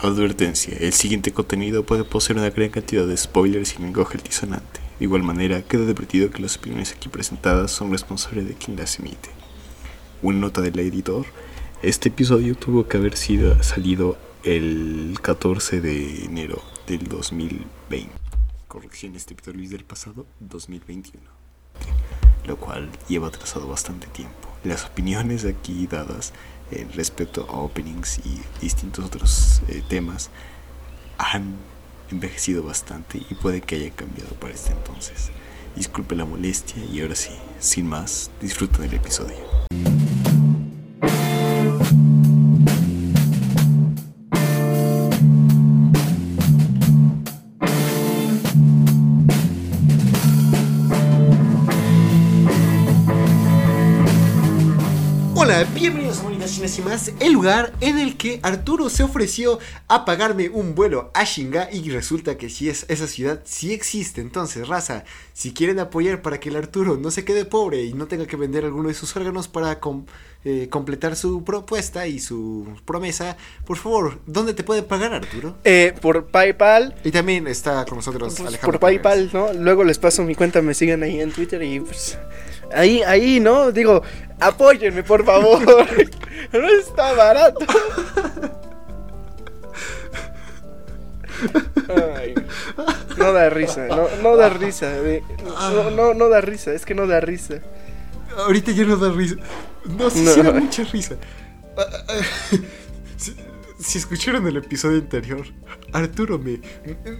Advertencia, el siguiente contenido puede poseer una gran cantidad de spoilers y lenguaje altisonante. De igual manera, queda advertido que las opiniones aquí presentadas son responsables de quien las emite. Una nota del editor, este episodio tuvo que haber sido salido el 14 de enero del 2020. Corrección, este Víctor Luis del pasado 2021. Lo cual lleva atrasado bastante tiempo. Las opiniones aquí dadas eh, respecto a openings y distintos otros eh, temas han envejecido bastante y puede que haya cambiado para este entonces. Disculpe la molestia y ahora sí, sin más, disfruten el episodio. Y más, el lugar en el que Arturo se ofreció a pagarme un vuelo a Shinga y resulta que sí es, esa ciudad sí existe. Entonces, raza, si quieren apoyar para que el Arturo no se quede pobre y no tenga que vender alguno de sus órganos para com- eh, completar su propuesta y su promesa, por favor, ¿dónde te puede pagar Arturo? Eh, por PayPal. Y también está con nosotros pues, Alejandro. por. PayPal, ¿no? Luego les paso mi cuenta, me siguen ahí en Twitter y pues. Ahí, ahí, ¿no? Digo, apóyenme, por favor. no está barato. Ay, no da risa, no, no da risa. eh, No, no, no da risa, es que no da risa. Ahorita ya no da risa. No, sí, No. sí da mucha risa. Ah, ah, Si, si escucharon el episodio anterior, Arturo me,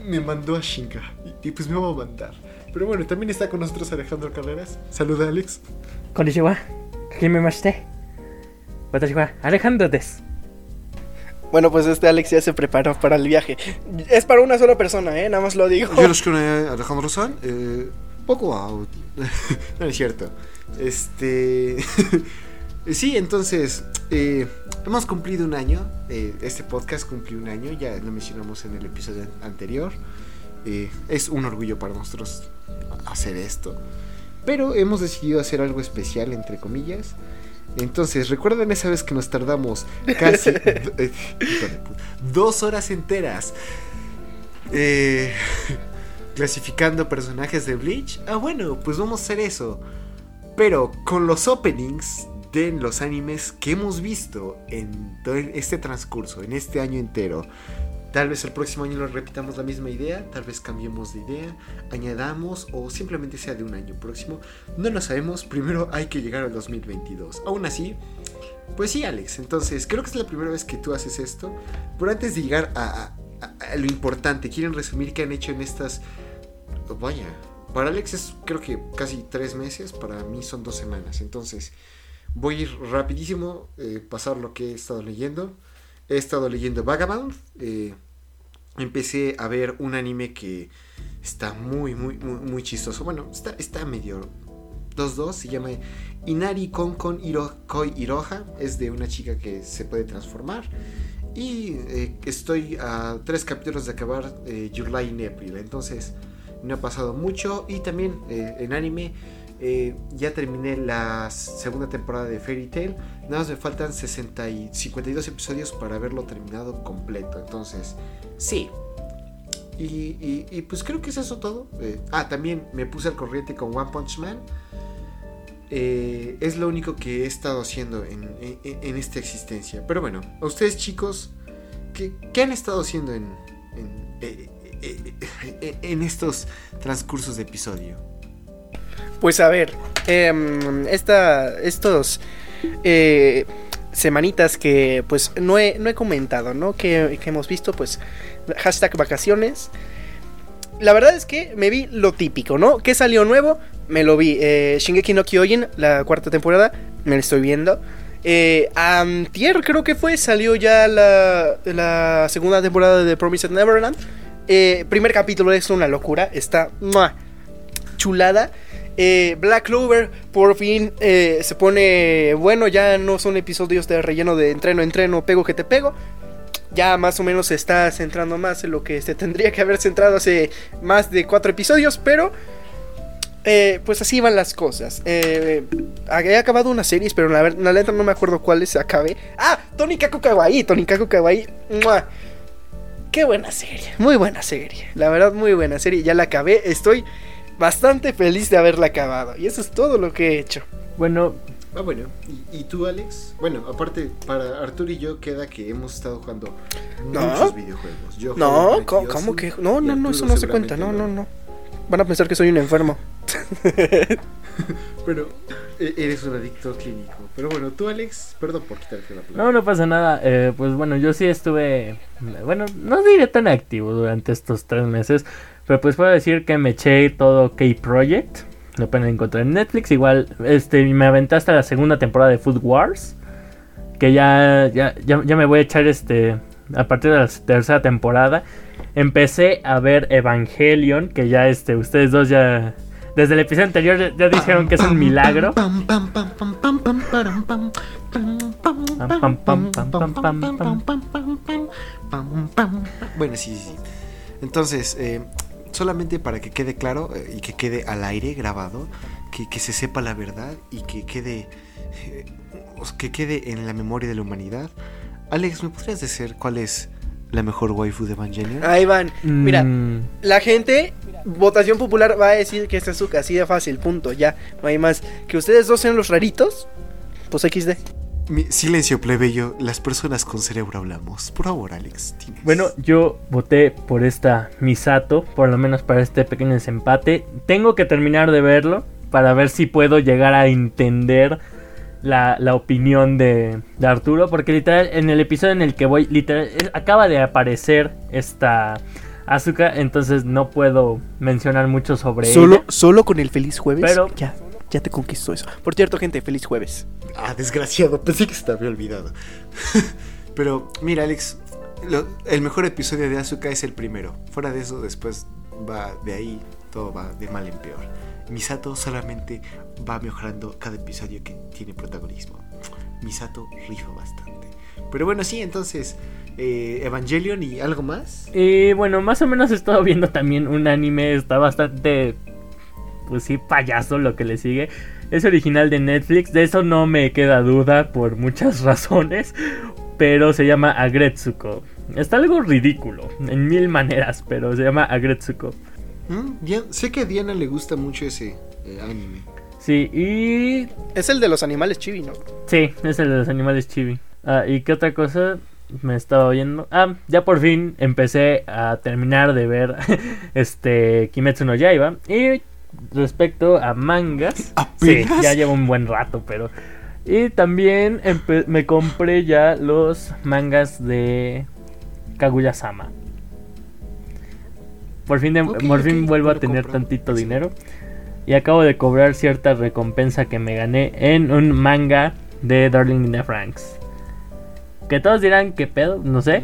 me mandó a Shinga. Y, y pues me va a mandar. Pero bueno, también está con nosotros Alejandro Carreras. Saluda, Alex. Konnichiwa. Kimimashite. Watashiwa. Alejandro Des. Bueno, pues este Alex ya se preparó para el viaje. Es para una sola persona, ¿eh? Nada más lo digo. Yo los Alejandro San. Eh, poco out. no es cierto. Este. sí, entonces. Eh, hemos cumplido un año. Eh, este podcast cumplió un año. Ya lo mencionamos en el episodio anterior. Es un orgullo para nosotros hacer esto. Pero hemos decidido hacer algo especial, entre comillas. Entonces, ¿recuerdan esa vez que nos tardamos casi eh, dos horas enteras eh, clasificando personajes de Bleach? Ah, bueno, pues vamos a hacer eso. Pero con los openings de los animes que hemos visto en todo este transcurso, en este año entero. Tal vez el próximo año lo repitamos la misma idea, tal vez cambiemos de idea, añadamos o simplemente sea de un año próximo. No lo sabemos, primero hay que llegar al 2022. Aún así, pues sí, Alex, entonces creo que es la primera vez que tú haces esto. Pero antes de llegar a, lo importante, ¿quieren resumir qué han hecho en estas... Vaya, para Alex es creo que casi tres meses, para mí son dos semanas. Entonces, voy a ir rapidísimo, eh, pasar lo que he estado leyendo. He estado leyendo Vagabond. eh, empecé a ver un anime que está muy, muy, muy, muy chistoso. Bueno, está, está medio 2-2. Se llama Inari Kon Kon Iro, Koi Iroha. Es de una chica que se puede transformar. Y eh, estoy a tres capítulos de acabar eh, Lie in April. Entonces, no ha pasado mucho. Y también eh, en anime. Eh, ya terminé la segunda temporada de Fairy Tail. Nada más me faltan 60 y 52 episodios para haberlo terminado completo. Entonces, sí. Y, y- y, pues creo que es eso todo. Eh, ah, también me puse al corriente con One Punch Man. Eh, es lo único que he estado haciendo en, en- en esta existencia. Pero bueno, a ustedes chicos, ¿qué, qué han estado haciendo en, en, en estos transcursos de episodio? Pues a ver, em, esta, estos eh, semanitas que pues no he, no he comentado, ¿no? Que, que hemos visto, pues hashtag vacaciones. La verdad es que me vi lo típico, ¿no? ¿Qué salió nuevo? Me lo vi. Eh, Shingeki no Kyojin, la cuarta temporada, me la estoy viendo. Eh, antier creo que fue, salió ya la, la segunda temporada de Promised Neverland. Eh, primer capítulo es una locura, está chulada. Eh, Black Clover por fin eh, se pone bueno, ya no son episodios de relleno de entreno, entreno, pego que te pego. Ya más o menos se está centrando más en lo que se tendría que haber centrado hace más de cuatro episodios, pero eh, pues así van las cosas. Eh, he acabado una serie, pero la, la neta no me acuerdo cuáles acabé. Ah, Tony Kaku Kawaii, Tony Kaku Kawaii. qué buena serie, muy buena serie. La verdad, muy buena serie. Ya la acabé, estoy bastante feliz de haberla acabado. Y eso es todo lo que he hecho. Bueno, Ah, bueno. ¿Y, y tú, Alex? Bueno, aparte, para Arturo y yo queda que hemos estado jugando No. muchos videojuegos. Yo No, ¿cómo, cómo que? No, no, no, eso no se cuenta. No, no, no. Van a pensar que soy un enfermo. Bueno, e- eres un adicto clínico. Pero bueno, tú, Alex, perdón por quitarte la palabra. no, no pasa nada. Eh, pues bueno, yo sí estuve, bueno, no diré tan activo durante estos tres meses, pero pues puedo decir que me eché todo K-Project. Lo pueden encontrar en Netflix. Igual, este, me aventé hasta la segunda temporada de Food Wars. Que ya, ya, ya, ya me voy a echar este, a partir de la tercera temporada. Empecé a ver Evangelion, que ya este, ustedes dos ya... Desde el episodio anterior ya- dijeron que es un milagro. Bueno, sí. sí. Entonces, eh, solamente para que quede claro eh, y que quede al aire grabado, que, que se sepa la verdad y que quede, eh, que quede en la memoria de la humanidad. Alex, ¿me podrías decir cuál es la mejor waifu de Evangelion? Ahí van. Mira, Mm, la gente, votación popular va a decir que esta es su así de fácil, punto, ya. No hay más. Que ustedes dos sean los raritos, pues XD. Mi- silencio, plebeyo. Las personas con cerebro hablamos. Por favor, Alex. tienes. Bueno, yo voté por esta Misato, por lo menos para este pequeño desempate. Tengo que terminar de verlo para ver si puedo llegar a entender la, la opinión de, de Arturo, porque literal en el episodio en el que voy, literal, es- acaba de aparecer esta Asuka, entonces no puedo mencionar mucho sobre Solo, ella. solo con el feliz jueves. Pero- ya, ya te conquistó eso. Por cierto, gente, feliz jueves. Ah, desgraciado. Pensé que se te había olvidado. Pero, mira, Alex. lo- el mejor episodio de Asuka es el primero. Fuera de eso, después va de ahí. Todo va de mal en peor. Misato solamente va mejorando cada episodio que tiene protagonismo. Misato rifa bastante. Pero bueno, sí, entonces. eh, Evangelion y algo más. Y bueno, más o menos he estado viendo también un anime, está bastante, pues sí, payaso lo que le sigue. Es original de Netflix, de eso no me queda duda por muchas razones, pero se llama Agretsuko. Está algo ridículo, en mil maneras, pero se llama Agretsuko. Mm, sé que a Diana le gusta mucho ese eh, anime. Sí, y... Es el de los animales chibi, ¿no? Sí, es el de los animales chibi. Ah, ¿Y qué otra cosa? Me estaba viendo. Ah, ya por fin empecé a terminar de ver este Kimetsu no Yaiba. Y respecto a mangas, sí, ¿Apenas? ya llevo un buen rato, pero. Y también me compré ya los mangas de Kaguya-sama. Por fin, de- por fin vuelvo a tener compro. tantito Sí. dinero. Y acabo de cobrar cierta recompensa que me gané en un manga de Darling in the Franks. Que todos dirán que pedo, no sé.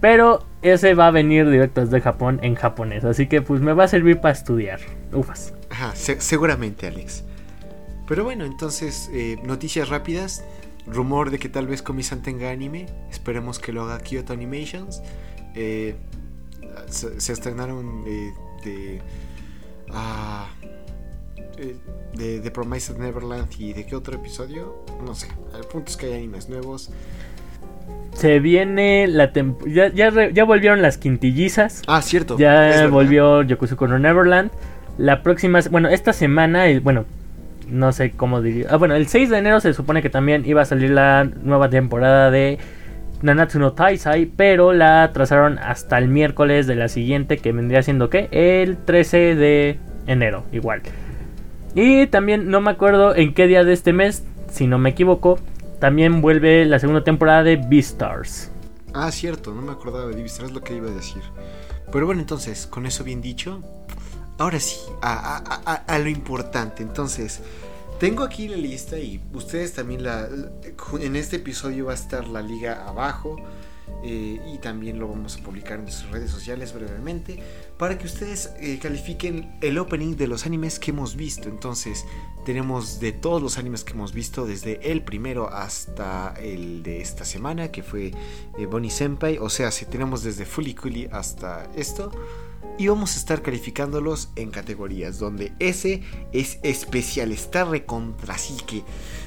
Pero ese va a venir directo desde Japón en japonés. Así que pues me va a servir para estudiar. Ufas. Ajá, se- seguramente, Alex. Pero bueno, entonces, eh, noticias rápidas. Rumor de que tal vez Komi-san tenga anime. Esperemos que lo haga Kyoto Animations. Eh, se, se estrenaron eh, de. ah, eh, de The Promised Neverland y de qué otro episodio. No sé. El punto es que hay animes nuevos. Se viene la temporada. Ya, ya, ya volvieron las quintillizas. Ah, cierto. Ya volvió Yokusuko no Neverland. La próxima, bueno, esta semana, eh, bueno, no sé cómo diría. Ah, bueno, el 6 de enero se supone que también iba a salir la nueva temporada de Nanatsu no Taisai, pero la atrasaron hasta el miércoles de la siguiente, que vendría siendo ¿qué? El 13 de enero, igual. Y también no me acuerdo en qué día de este mes, si no me equivoco, también vuelve la segunda temporada de Beastars. Ah, cierto, no me acordaba de Divistar, es lo que iba a decir. Pero bueno, entonces, con eso bien dicho, ahora sí, a, lo importante. Entonces, tengo aquí la lista y ustedes también la... En este episodio va a estar la liga abajo eh, y también lo vamos a publicar en nuestras redes sociales brevemente para que ustedes eh, califiquen el opening de los animes que hemos visto. Entonces, tenemos de todos los animes que hemos visto, desde el primero hasta el de esta semana, que fue eh, Bonnie Senpai. O sea, si tenemos desde Fully Coolie hasta esto. Y vamos a estar calificándolos en categorías donde S es especial, está recontra así que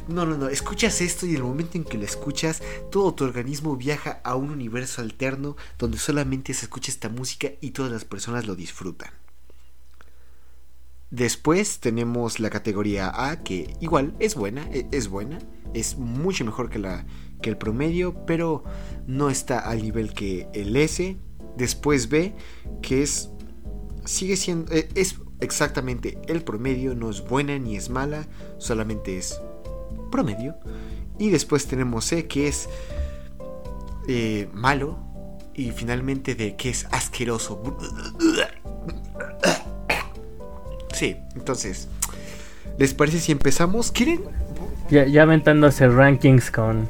no, no, no, escuchas esto y el momento en que lo escuchas, todo tu organismo viaja a un universo alterno donde solamente se escucha esta música y todas las personas lo disfrutan. Después tenemos la categoría A, que igual es buena, e- es buena, es mucho mejor que, la, que el promedio, pero no está al nivel que el S. Después B, que es sigue siendo eh, es exactamente el promedio, no es buena ni es mala, solamente es promedio. Y después tenemos C, que es eh, malo. Y finalmente D, que es asqueroso. Sí, entonces, ¿les parece si empezamos? ¿Quieren? Ya, ya aventándose rankings con,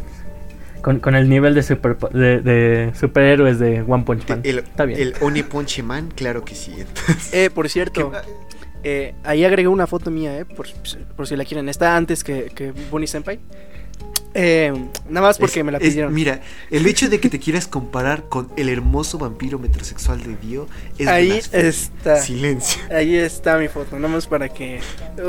con, con el nivel de, super, de, de superhéroes de One Punch Man. El, Está bien. el One Punch Man, claro que sí. Entonces, Eh, por cierto, eh, ahí agregué una foto mía, eh, por, por si la quieren. Está antes que, que Bonnie Senpai. Eh, nada más porque Es- me la es- pidieron. mira, el hecho de que te quieras comparar con el hermoso vampiro metrosexual de Dio es ahí blasfemia. está. Silencio. Ahí está mi foto, nada más para que.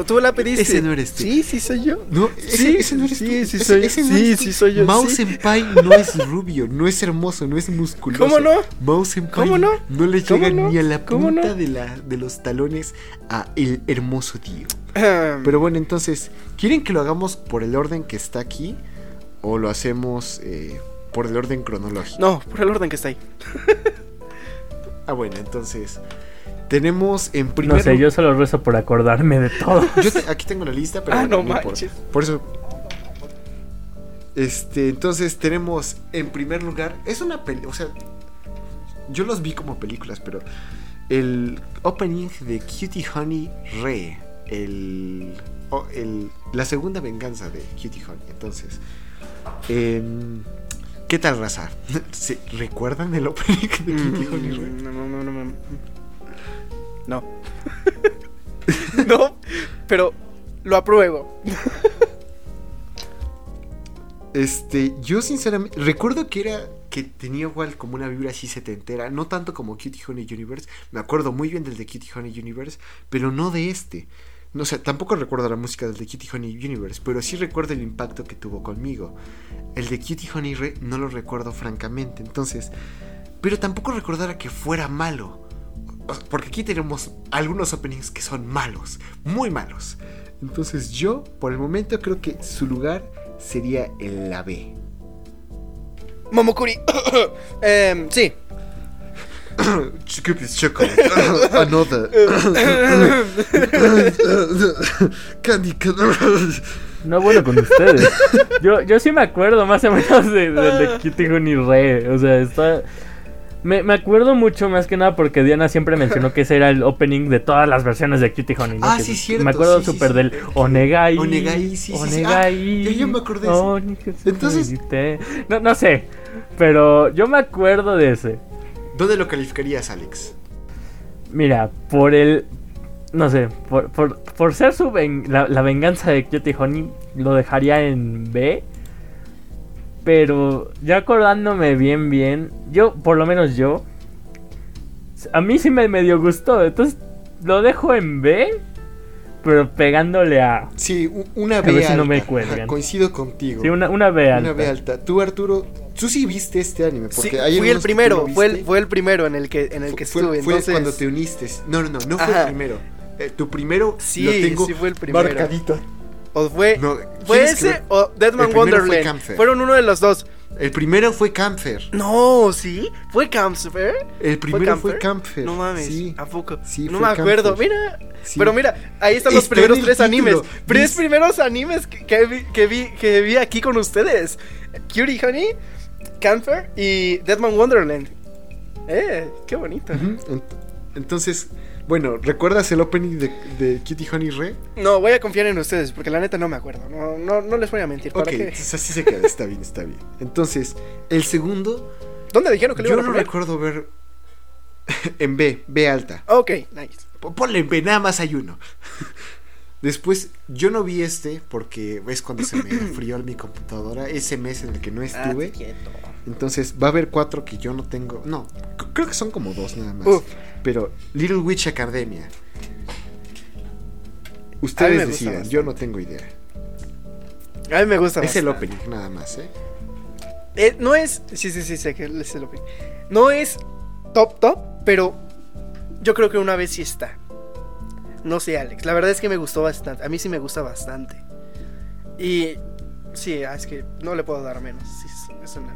Tú la pediste. Ese no eres tú. Sí, sí soy yo. No, Sí, ese, ese no eres sí, tú. sí Ese- soy- ese no sí, sí soy yo, Mao sí. Senpai no es rubio, no es hermoso, no es musculoso. ¿Cómo no? Mao Senpai ¿Cómo no? le ¿Cómo llega no? ni a la ¿Cómo punta no? de, la, de los talones a el hermoso Dio. Pero Pero bueno, entonces, ¿quieren que lo hagamos por el orden que está aquí? ¿O lo hacemos eh, por el orden cronológico? No, por el orden que está ahí. Ah, bueno, entonces. Tenemos en primer No sé, yo solo rezo por acordarme de todo. Yo te- aquí tengo la lista, pero Ah, bueno, no importa. manches. Por eso. Este, entonces tenemos en primer lugar. Es una peli. O sea. Yo los vi como películas, pero. El opening de Cutie Honey Re. El. o el- la segunda venganza de Cutie Honey. Entonces. Em, ¿Qué tal, raza? ¿Se ¿Recuerdan el opening de Re? Mm, No, no, no, no. No. No. no, pero lo apruebo. Este, yo sinceramente recuerdo que era que tenía igual como una vibra así setentera, no tanto como Cutie Honey Universe. Me acuerdo muy bien del de Cutie Honey Universe, pero no de este. No sé, tampoco recuerdo la música del de Cutie Honey Universe, pero sí recuerdo el impacto que tuvo conmigo. El de Cutie Honey Re no lo recuerdo francamente, entonces, pero tampoco recordara que fuera malo. Porque aquí tenemos algunos openings que son malos, muy malos. Entonces yo, por el momento, creo que su lugar sería en la B. Momokuri. Em, sí. Scoopy's chocolate. Another. Candy No bueno con ustedes. Yo, yo sí me acuerdo más o menos de, de, de Kitty Honey Re. O sea, está. Me, me acuerdo mucho más que nada porque Diana siempre mencionó que ese era el opening de todas las versiones de Cutie Honey. ¿no? Ah, Que sí, cierto, Me acuerdo sí, sí, súper sí. del Onegai. Onegai, sí, sí, sí. Onegai. Ah, ya- ya me acordé de ese. Entonces-. No, no sé. Pero yo me acuerdo de ese. ¿Dónde lo calificarías, Alex? Mira, por el. No sé, por, por, por ser su ven- la, la venganza de Cutie Honey, lo dejaría en B. Pero ya acordándome bien, bien, yo, por lo menos yo, a mí sí me medio gustó. Entonces lo dejo en B, pero pegándole a. Sí, una A B ver si alta. no me Ajá, coincido contigo. Sí, una, una B alta. Una B alta. Tú, Arturo, tú sí viste este anime. Porque Sí, hay fui el primero, no fue el, fue el primero en el que, en el que Fue- estuve. fue entonces, cuando te uniste. No, no, no, no fue Ajá. el primero. Eh, tu primero Sí, lo tengo sí fue el primero. marcadito. O fue, No, fue ¿quieres ese que- o Deadman fue Wonderland. Fueron uno de los dos. El primero fue Camfer. No, ¿sí? ¿Fue Camfer? El primero fue Camfer? No mames, Sí. ¿a poco? Sí, no me acuerdo. Camfer. Mira, Sí. pero mira, ahí están los Está primeros tres animes. Tres primeros animes que, que vi, que, vi, que vi aquí con ustedes. Cutie Honey, Camfer y Deadman Wonderland. Eh, qué bonito. Entonces, bueno, ¿recuerdas el opening de, de Kitty Honey Re? No, voy a confiar en ustedes porque la neta no me acuerdo. No, no, no les voy a mentir. ¿Para Ok, qué? entonces así se queda, está bien, está bien. Entonces, el segundo, ¿Dónde dijeron que lo yo iban a lo poner? recuerdo ver en B, B alta. Ok, nice. Po- Ponle en B, nada más hay uno. Después, yo no vi este porque es cuando se me enfrió mi computadora, ese mes en el que no estuve. Ah, quieto. Entonces, va a haber cuatro que yo no tengo. No, creo que son como dos nada más. Pero Little Witch Academia. Ustedes decidan, yo no tengo idea. A mí me gusta Es el opening nada más, ¿eh? Eh, no es. Sí, sí, sí, sé que es el opening. No es top, top, pero yo creo que una vez sí está. No sé, Alex. La verdad es que me gustó bastante. A mí sí me gusta bastante. Y. Sí, ah, es que no le puedo dar menos. Sí, es, una.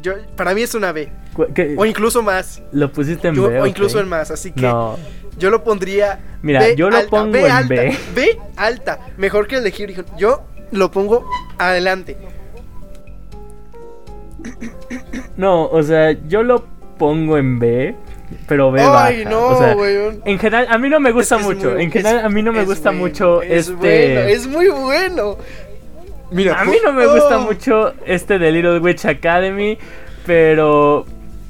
Yo, para mí es una B. Cu- ¿qué- O incluso más. ¿Lo pusiste en Yo- B? o incluso en más. Así que No, yo lo pondría. Mira, B yo lo alta, pongo B en alta, B. B alta. Mejor que el de Hero. Yo lo pongo adelante. no, o sea, yo lo pongo en B, pero B Ay, baja. no, o sea, en general, a mí no me gusta Es mucho. muy- en general, es- a mí no me gusta bueno, mucho es este. bueno, es muy bueno. Mira, A mí no me gusta Oh. mucho este de Little Witch Academy, pero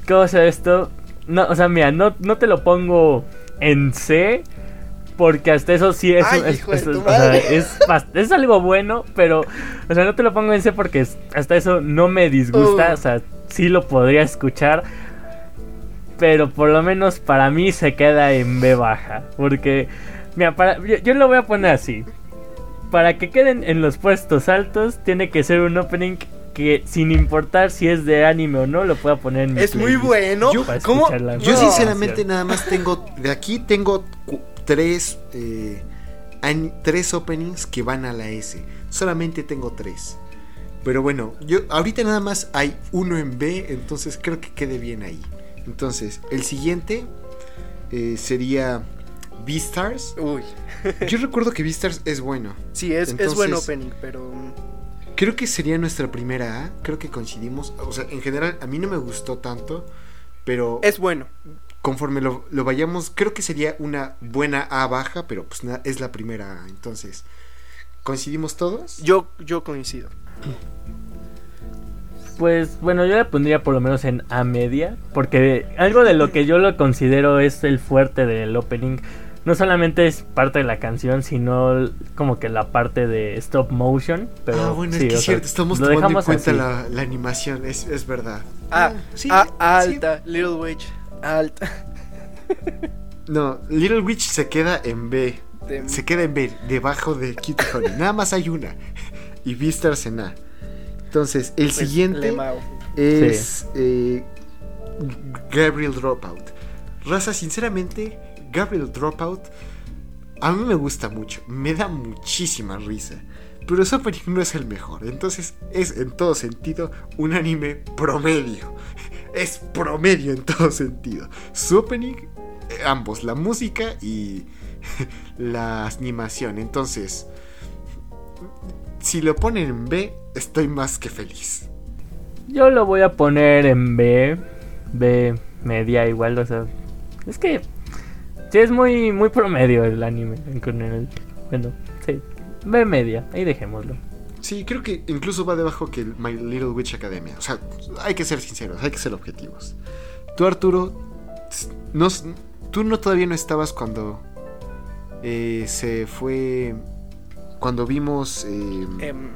¿cómo sea esto? No, o sea, mira, no, no te lo pongo en C porque hasta eso sí es, Ay, es- es- o sea, es, algo bueno, pero o sea, no te lo pongo en C porque hasta eso no me disgusta, Uh. o sea, sí lo podría escuchar. Pero por lo menos para mí se queda en B baja. Porque, mira, para, yo, yo lo voy a poner así para que queden en los puestos altos, tiene que ser un opening que sin importar si es de anime o no, lo pueda poner en mi Es muy bueno. Yo- ¿Cómo? Yo sinceramente nada más tengo, de aquí tengo tres, eh, tres openings que van a la S. Solamente tengo tres. Pero bueno, yo ahorita nada más hay uno en B, entonces creo que quede bien ahí. Entonces, el siguiente eh, sería Beastars. Uy. Yo recuerdo que Beastars es bueno. Sí, es, es Entonces- buen opening, pero. Creo que sería nuestra primera A. Creo que coincidimos. O sea, en general a mí no me gustó tanto. Pero Es bueno. conforme lo, lo vayamos, creo que sería una buena A baja, pero pues na- es la primera A. Entonces, ¿coincidimos todos? Yo, yo coincido. Pues bueno, yo le pondría por lo menos en A media, porque algo de lo que yo lo considero es el fuerte del opening. No solamente es parte de la canción, sino como que la parte de stop motion. Pero ah, bueno, sí, es que sea, cierto, estamos tomando en cuenta la, la animación, es, es verdad. Ah, sí, ah, sí. alta, Little Witch. Alta. No, Little Witch se queda en B. De- Se queda en B, debajo de Kitty Honey. Nada más hay una. Y Beastars en A. Entonces, el pues, siguiente es eh, Gabriel Dropout. Raza, sinceramente, Gabriel Dropout a mí me gusta mucho, me da muchísima risa. Pero su opening no es el mejor, entonces es en todo sentido un anime promedio. Es promedio en todo sentido. Su opening, eh, ambos, la música y la animación. Entonces, si lo ponen en B, estoy más que feliz. Yo lo voy a poner en B. B media igual, o sea. Es que. Sí, es muy, muy promedio el anime. con el- bueno, sí. B media, ahí dejémoslo. Sí, creo que incluso va debajo que el My Little Witch Academia. O sea, hay que ser sinceros, hay que ser objetivos. Tú, Arturo, no, tú no todavía no estabas cuando eh, se fue. Cuando vimos eh, Em,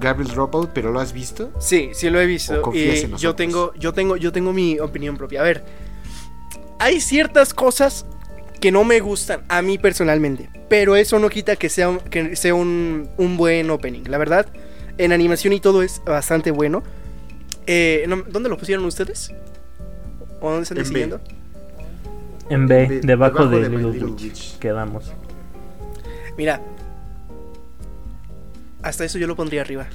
Gabriel Dropout, pero lo has visto. sí, sí lo he ¿O visto. confías Y en yo tengo, yo tengo, yo tengo mi opinión propia. A ver, hay ciertas cosas que no me gustan a mí personalmente, pero eso no quita que sea un, que sea un, un buen opening. La verdad, en animación y todo es bastante bueno. Eh, ¿Dónde lo pusieron ustedes? ¿O dónde están En B. decidiendo? En B, debajo, de, My Little Little Witch. Witch. Quedamos. Mira, hasta eso yo lo pondría arriba.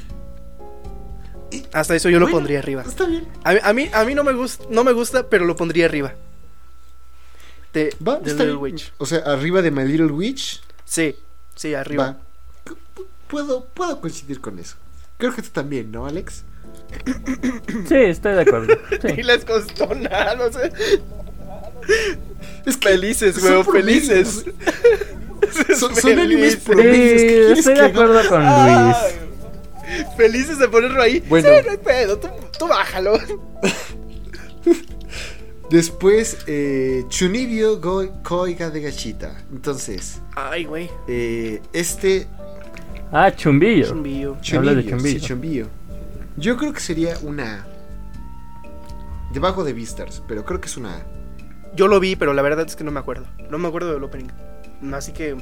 Hasta eso yo lo pondría arriba. Está bien. A, mí- a mí, a mí no, me gusta, no me gusta, pero lo pondría arriba. De, Va, de está Little bien. Witch. O sea, arriba de My Little Witch. Sí, sí, arriba. Va. Puedo, puedo coincidir con eso. Creo que tú también, ¿no, Alex? Sí, estoy de acuerdo. Sí. Y les costó nada, no sé. Es que Felices, promedios. felices. Son, son animes. ¿qué Sí, estoy que de haga? acuerdo con Ay, Luis. Felices de ponerlo ahí. Bueno. Sí, no hay pedo, tú, tú bájalo. Después, eh, Chunibyo Go Koiga de Gachita. Entonces, Ay, güey. eh, este Ah, Chumbillo. Chumbillo. Habla de sí, Chunbillo. Yo creo que sería una. Debajo de Beastars, pero creo que es una A. Yo lo vi, pero la verdad es que no me acuerdo. No me acuerdo del opening. Así que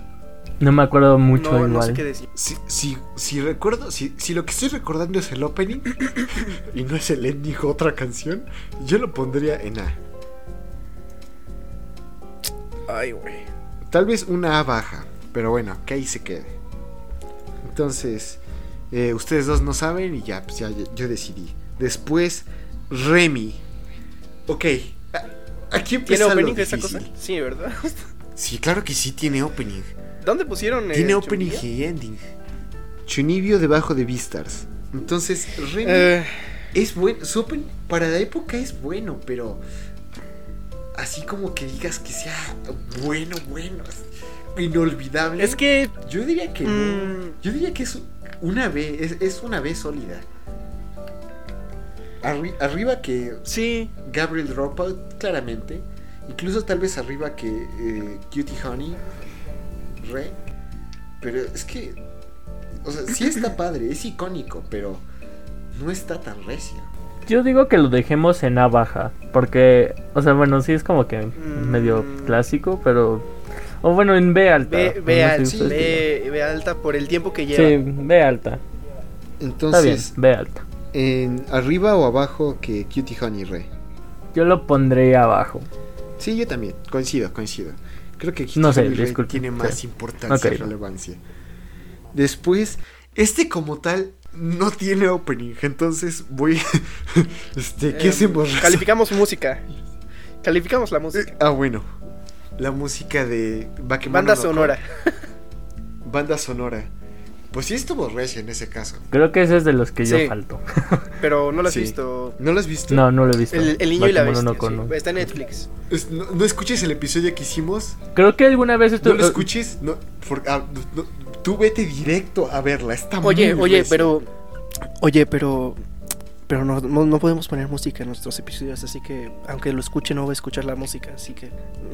No me acuerdo mucho no, igual. no sé qué decir. Si, si, si recuerdo, si, si lo que estoy recordando es el opening y no es el ending o otra canción, yo lo pondría en A. Ay, güey. Tal vez una A baja, pero bueno, que ahí se quede. Entonces, eh, ustedes dos no saben y ya, pues ya, ya- yo decidí. Después, Remy. Ok, aquí ¿Tiene empieza lo opening esa difícil. cosa? Sí, ¿verdad? Sí, claro que sí tiene opening. ¿Dónde pusieron el Tiene opening y ending. Chunibio debajo de Beastars. Entonces, Remy Eh, es bueno. Su opening para la época es bueno, pero así como que digas que sea bueno, bueno, inolvidable. es que. Yo diría que no. mm, Yo diría que es una B, es, es una B sólida. Arri- arriba que sí. Gabriel Dropout, claramente. Incluso tal vez arriba que eh, Cutie Honey, Re. Pero es que. O sea, sí está padre, es icónico, pero no está tan recio. Yo digo que lo dejemos en A baja. Porque, o sea, bueno, sí es como que Mm. medio clásico, pero. O bueno, en B alta. Al- ustedes ve- ve alta por el tiempo que lleva. Sí, B alta. Está bien, Entonces, B alta. en arriba o abajo que Cutie Honey, Re. Yo lo pondría abajo. Sí, yo también, coincido, coincido. Creo que No sé, tiene más Sí. importancia y Ok. relevancia. Después, este como tal no tiene opening, entonces voy... este, ¿qué Em, hacemos? Calificamos música. Calificamos la música. Eh, Ah, bueno. La música de Bakemono Banda no sonora. Banda sonora. Pues sí estuvo recia en ese caso. Creo que ese es de los que yo Sí. falto. Pero no la has Sí. visto. ¿No lo has visto? No, no lo he visto. El, el niño y la bestia. no sí. Kono. Está en Netflix. Es- no, no escuches el episodio que hicimos. Creo que alguna vez No lo escuches. No, por- ah, no, tú vete directo a verla. Está Oye, muy oye, recia. pero. Oye, pero. Pero no, no, no podemos poner música en nuestros episodios, así que aunque lo escuche no voy a escuchar la música, así que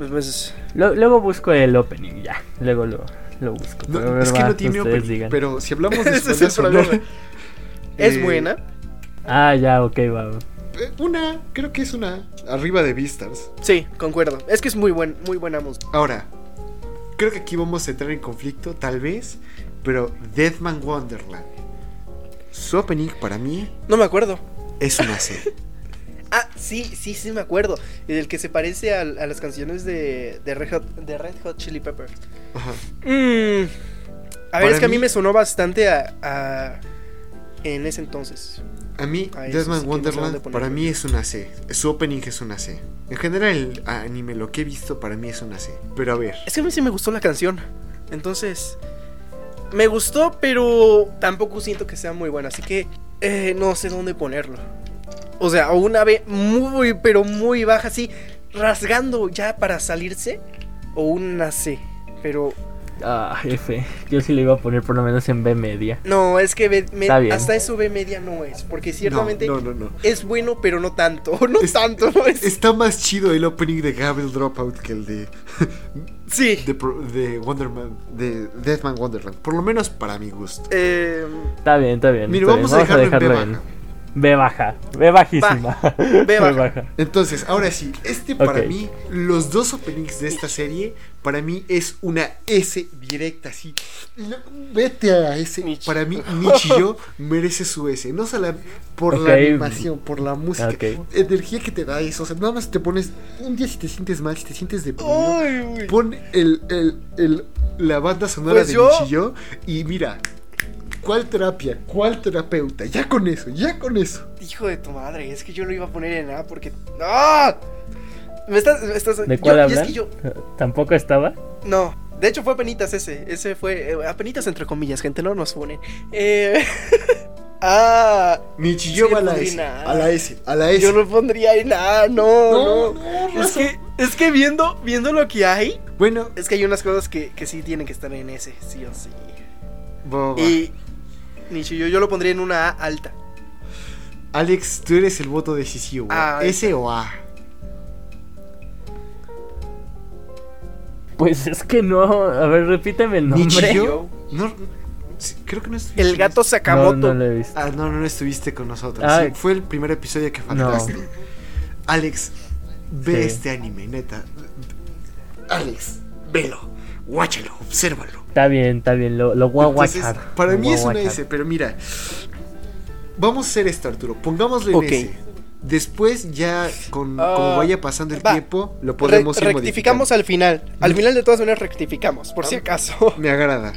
pues, Lo- luego busco el opening, ya. Luego lo, lo busco. No, Pero, es que no tiene opening. digan. Pero si hablamos de Ese es el problema. es eh, buena. Ah, ya, ok, va. eh, Una, creo que es una. Arriba de Beastars. Sí, concuerdo. Es que es muy buen, muy buena música. Ahora, creo que aquí vamos a entrar en conflicto, tal vez. Pero Deadman Wonderland. Su opening para mí No me acuerdo. es una C. Ah, sí, sí, sí me acuerdo. El que se parece a, a las canciones de, de, Red Hot, de Red Hot Chili Peppers. Ajá. Mm. A ver, Para es que a mí mí- me sonó bastante a, a- en ese entonces. A mí, eso Deadman sí Wonderland para mí es una C. Su opening es una C. En general, el anime, lo que he visto, para mí es una C. Pero a ver, Es que a mí sí me gustó la canción. Entonces, me gustó, pero tampoco siento que sea muy buena. Así que eh, no sé dónde ponerlo. O sea, o una B muy, pero muy baja, así, rasgando ya para salirse. O una C. Pero Ah, F. Yo sí le iba a poner por lo menos en B media. no, es que B- me- hasta eso B media no es. Porque ciertamente no, no, no, no. es bueno, pero no tanto. No Es- tanto, no es. Está más chido el opening de Gabriel Dropout que el de, sí. de, de Wonderman, de Deadman Wonderland. Por lo menos para mi gusto. Eh, Está bien, está bien. Mira, está vamos bien. a dejarlo en B baja. B baja. B bajísima. B baja. Entonces, ahora sí, este para mí, los dos openings de esta serie, para mí es una S directa, así. No, vete a S. Michi. Para mí, Michio merece su S. No solo por la animación, por la música, Ok. energía que te da eso. O sea, nada más te pones, un día si te sientes mal, si te sientes deprimido, Ay, güey. pon el, el, el- la banda sonora Pues de yo- y mira. ¿Cuál terapia? ¿Cuál terapeuta? Ya con eso, ya con eso. Hijo de tu madre, es que yo lo iba a poner en A porque. ¡Ah! Me estás. me estás- ¿De cuál yo-? Es que yo. ¿Tampoco estaba? No. De hecho, fue apenitas ese. Ese fue. eh, apenitas entre comillas, gente, no nos ponen. Eh. ah. Sí, va a la S. nada. A la S. A la S. Yo lo pondría en A. No, No, no. no, es, que, es que viendo, viendo lo que hay. Bueno, Es que hay unas cosas que, que sí tienen que estar en ese, sí o sí. va. Y. Nishi, yo, yo lo pondría en una A alta. Alex, tú eres el voto decisivo. Ah, ¿S o A? Pues es que no. A ver, repíteme el nombre. Creo que no estuviste. El gato Sakamoto. no lo he visto. Ah, no, no, no estuviste con nosotros. Ah. Sí, fue el primer episodio que faltaste. Alex, ve Sí. este anime, neta. Alex, velo, guáchalo, obsérvalo. Está bien, está bien, lo, lo voy a Entonces, guachar. para lo mí es una. S, pero mira. Vamos a hacer esto, Arturo. Pongámosle en Ok. S. Después, ya con, Ah, como vaya pasando el va. tiempo, lo podemos Re- ir rectificamos al final. Al final de todas maneras rectificamos, por si Ah. acaso. Me agrada.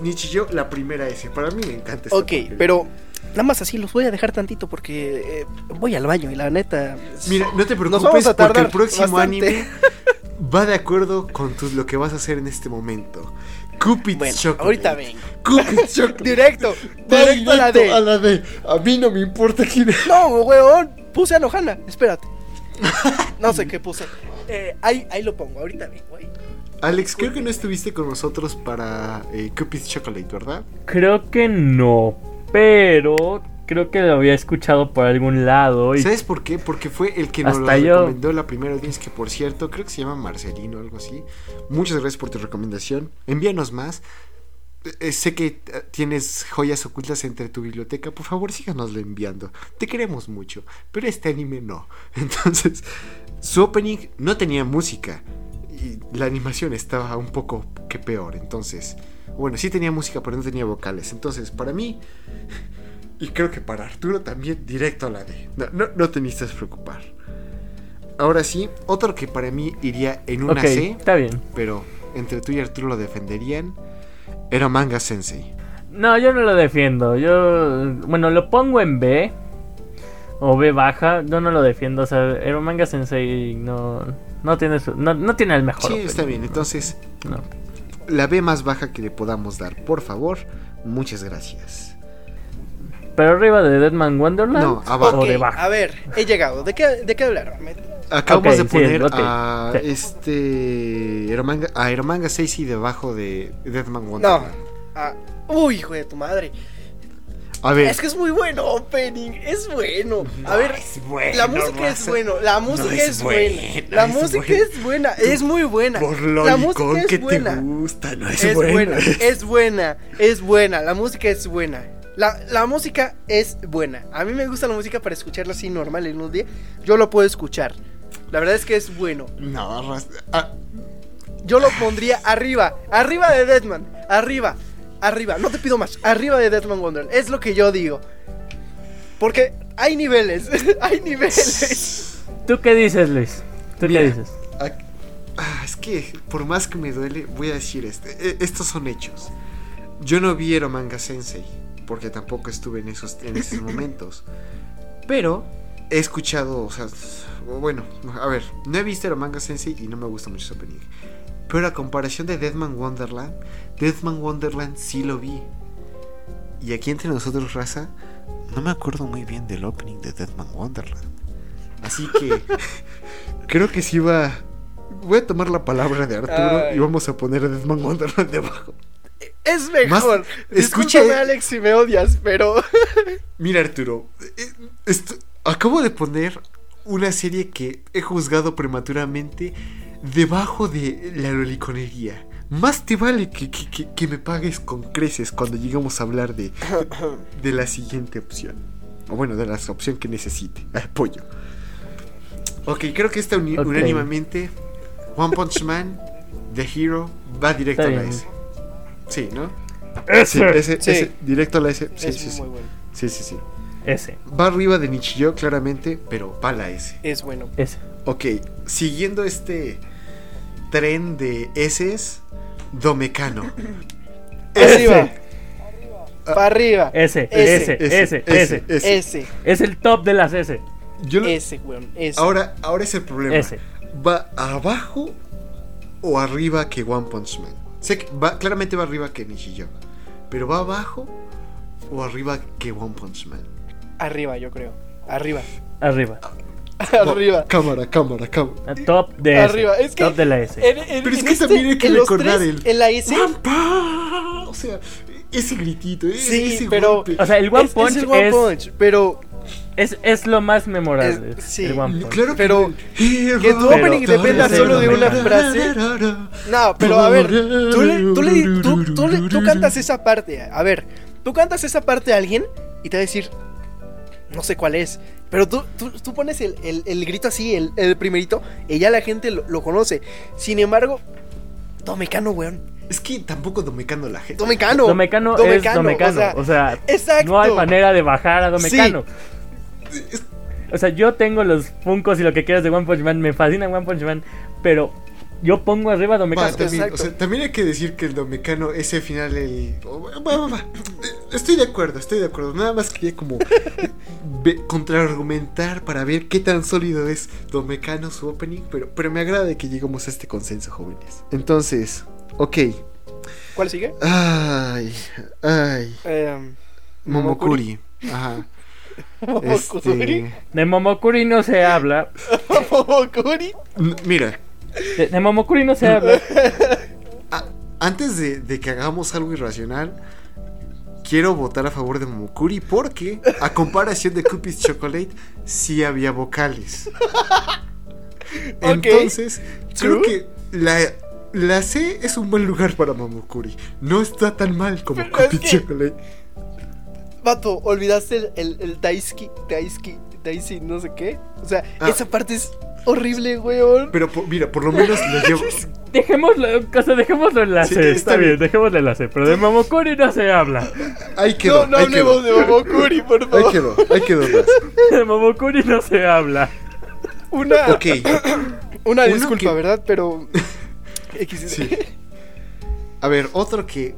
Nietzsche y yo, la primera S. Para mí me encanta esta Ok, pero nada más así los voy a dejar tantito porque eh, voy al baño y la neta. Mira, no te Nos preocupes vamos a porque el próximo bastante. anime va de acuerdo con tus- lo que vas a hacer en este momento. Cupid's Bueno, Chocolate. ahorita vengo. Cupid's Chocolate. Directo, directo a la D. a la D. A mí no me importa quién es. No, weón, puse a Nohana, espérate. No sé qué puse. Eh, ahí, ahí lo pongo, ahorita vengo. ahí. Alex, creo que no estuviste con nosotros para eh, Cupid's Chocolate, ¿verdad? Creo que no, pero creo que lo había escuchado por algún lado y ¿Sabes por qué? Porque fue el que nos lo yo. recomendó la primera audiencia, que por cierto, creo que se llama Marcelino o algo así. Muchas gracias por tu recomendación. Envíanos más. Eh, sé que eh, tienes joyas ocultas entre tu biblioteca. Por favor, síganoslo enviando. Te queremos mucho. Pero este anime no. Entonces, su opening no tenía música. Y la animación estaba un poco que peor. Entonces, bueno, sí tenía música, pero no tenía vocales. Entonces, para mí, y creo que para Arturo también, directo a la D. No, no, no te necesitas preocupar. Ahora sí, otro que para mí iría en una C, está bien. pero entre tú y Arturo lo defenderían, era Manga Sensei. No, yo no lo defiendo. Yo, bueno, lo pongo en B o B baja. Yo no lo defiendo. O sea, Eromanga Sensei no, no tiene, su- no, no tiene el mejor. Sí, está bien. Entonces, No. la B más baja que le podamos dar, por favor. Muchas gracias. Pero arriba de Deadman Wonderland No, abajo. o Ok, debajo. a ver, he llegado. ¿De qué, de qué hablaron? Me- Acabamos de sí, poner a sí. este Eromanga, a Eromanga Sensei debajo de Deathman No. Wonderland. Ah, uy, hijo de tu madre. A ver, Es que es muy bueno, opening. Es bueno. A ver, es bueno, la música es bueno. La música es es, buena. buena, La es música buena. es buena. Es muy buena. por lo la música que es buena. te gusta, no es, Es buena. buena, es buena, es buena. La música es buena. La, la música es buena. A mí me gusta la música para escucharla así normal en un día. Yo lo puedo escuchar. La verdad es que es bueno. No. Ah, Yo lo pondría arriba, arriba de Deadman, arriba, arriba, no te pido más, arriba de Deadman Wonderland, es lo que yo digo. Porque hay niveles, hay niveles. ¿Tú qué dices, Luis? ¿Tú Mira. qué dices? ah, ah, es que por más que me duele, voy a decir este. eh, Estos son hechos. Yo no vi Manga Sensei, porque tampoco estuve en esos, en esos momentos. Pero he escuchado, o sea, bueno, a ver, no he visto Manga Sensei y no me gusta mucho su opening. Pero a comparación de Deadman Wonderland, Deadman Wonderland sí lo vi. Y aquí entre nosotros, raza, no me acuerdo muy bien del opening de Deadman Wonderland. Así que creo que sí va. Voy a tomar la palabra de Arturo Ay. y vamos a poner a Deadman Wonderland debajo. Es mejor. Más- Escúchame escucha- Alex si me odias, pero Mira, Arturo, eh, esto- acabo de poner una serie que he juzgado prematuramente debajo de la loliconería. Más te vale que, que- que- que me pagues con creces cuando lleguemos a hablar de, de la siguiente opción. O bueno, de la opción que necesite. Apoyo. Ok, creo que esta uni- Ok. unánimamente One Punch Man, The Hero, va directo Está a. S. Sí, ¿no? Sí, Ese. Sí. ese, directo a la S. Sí, es sí, sí. muy bueno. Sí, sí, sí. Ese, Va arriba de Nichijou, claramente, pero va la S. Es bueno. ese. Ok, siguiendo este tren de S, Domecano. Arriba. Para arriba. Ese, Ese. ese, ese, ese. Ese. Es el top de las S. Yo lo- Ese, weón. Ese. ahora, ahora es el problema. Ese. ¿Va abajo o arriba que One Punch Man? Sé que va, claramente va arriba que Nichijou. Pero ¿va abajo o arriba que One Punch Man? Arriba, yo creo. Arriba. Arriba. Arriba. Cámara, cámara, cámara. Top de S. Arriba. Es que. Top de la S. en- en- Pero es que este- también hay que recordar tres, el- En la S. ¡Pampa! O sea, ese gritito, ese, Sí, ese pero- golpe. O sea, el One es, Punch es es, el One Punch, pero es, es lo más memorable. Es- sí. el One Punch. Claro Pero que tu Pero- opening dependa solo de una frase. No, pero a ver, tú, le- tú, le- tú- tú le- tú cantas esa parte. A ver, tú cantas esa parte a alguien y te va a decir, no sé cuál es. Pero tú, tú, tú pones el, el- el grito así, el, el primerito, y ya la gente lo, lo conoce. Sin embargo, Domecano, weón. Es que tampoco Domecano la gente. Domecano. Domecano, es Domecano, Domecano. o sea, O sea, exacto. no hay manera de bajar a Domecano. O sea, yo tengo los Funkos y lo que quieras de One Punch Man. Me fascina One Punch Man. Pero yo pongo arriba a Va, Domecano. también, Exacto. o sea, también hay que decir que el Domecano, ese final, el... va, va, va. Estoy de acuerdo, estoy de acuerdo. Nada más quería como contraargumentar para ver qué tan sólido es Domecano su opening, pero, pero me agrada de que lleguemos a este consenso, jóvenes. Entonces, ok. ¿Cuál sigue? Ay, ay. Eh, Momokuri. Ajá. Momokuri. Este, De Momokuri no se habla. Momokuri. n- mira, De, de Momokuri no se habla. a- antes de, de que hagamos algo irracional, quiero votar a favor de Momokuri porque, a comparación de Cupid's Chocolate, sí había vocales. Entonces, creo que la, la C es un buen lugar para Momokuri. No está tan mal como que- Chocolate. Vato, olvidaste el, el, el Daisuke, Daisuke, Daisy, no sé qué. O sea, Ah. esa parte es horrible, weón. Pero mira, por lo menos lo llevo. Dejémoslo, o sea, dejémoslo en la Sí, C. está está bien, bien. dejémoslo en la C. Pero de Momokuri no se habla. Ahí quedó. no, no ahí hablemos quedó. de Momokuri, por Ahí favor. quedó, ahí quedó más. De Momokuri no se habla. Una, Ok. una disculpa, que- ¿verdad? Pero. Sí. A ver, otro que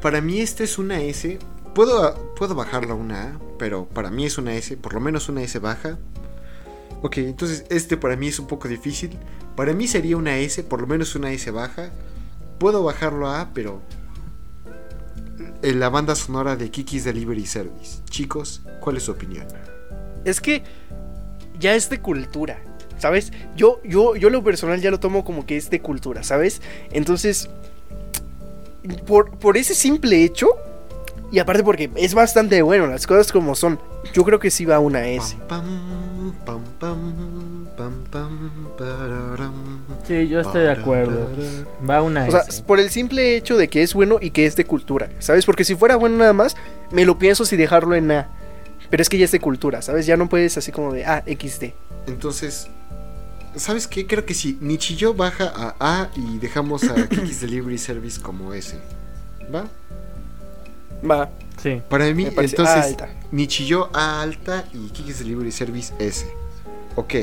para mí este es una S. Puedo, puedo bajarlo a una A, pero para mí es una S, por lo menos una S baja. Ok, entonces este para mí es un poco difícil. Para mí sería una S, por lo menos una S baja. Puedo bajarlo a A, pero en la banda sonora de Kiki's Delivery Service. Chicos, ¿cuál es su opinión? Es que ya es de cultura, ¿sabes? Yo, yo, yo lo personal ya lo tomo como que es de cultura, ¿sabes? Entonces, por, por ese simple hecho, y aparte porque es bastante bueno, las cosas como son, yo creo que sí va una S. Sí, yo estoy de acuerdo. Va una O sea, S. por el simple hecho de que es bueno y que es de cultura, ¿sabes? Porque si fuera bueno nada más, me lo pienso si dejarlo en A. Pero es que ya es de cultura, ¿sabes? Ya no puedes así como de A, XD. Entonces, ¿sabes qué? Creo que si Nichillo baja a A y dejamos a Kiki's Delivery Service como S. ¿Va? Va, Sí. Para mí, entonces, A alta. Nichillo A alta y Kiki's Delivery Service S. Ok.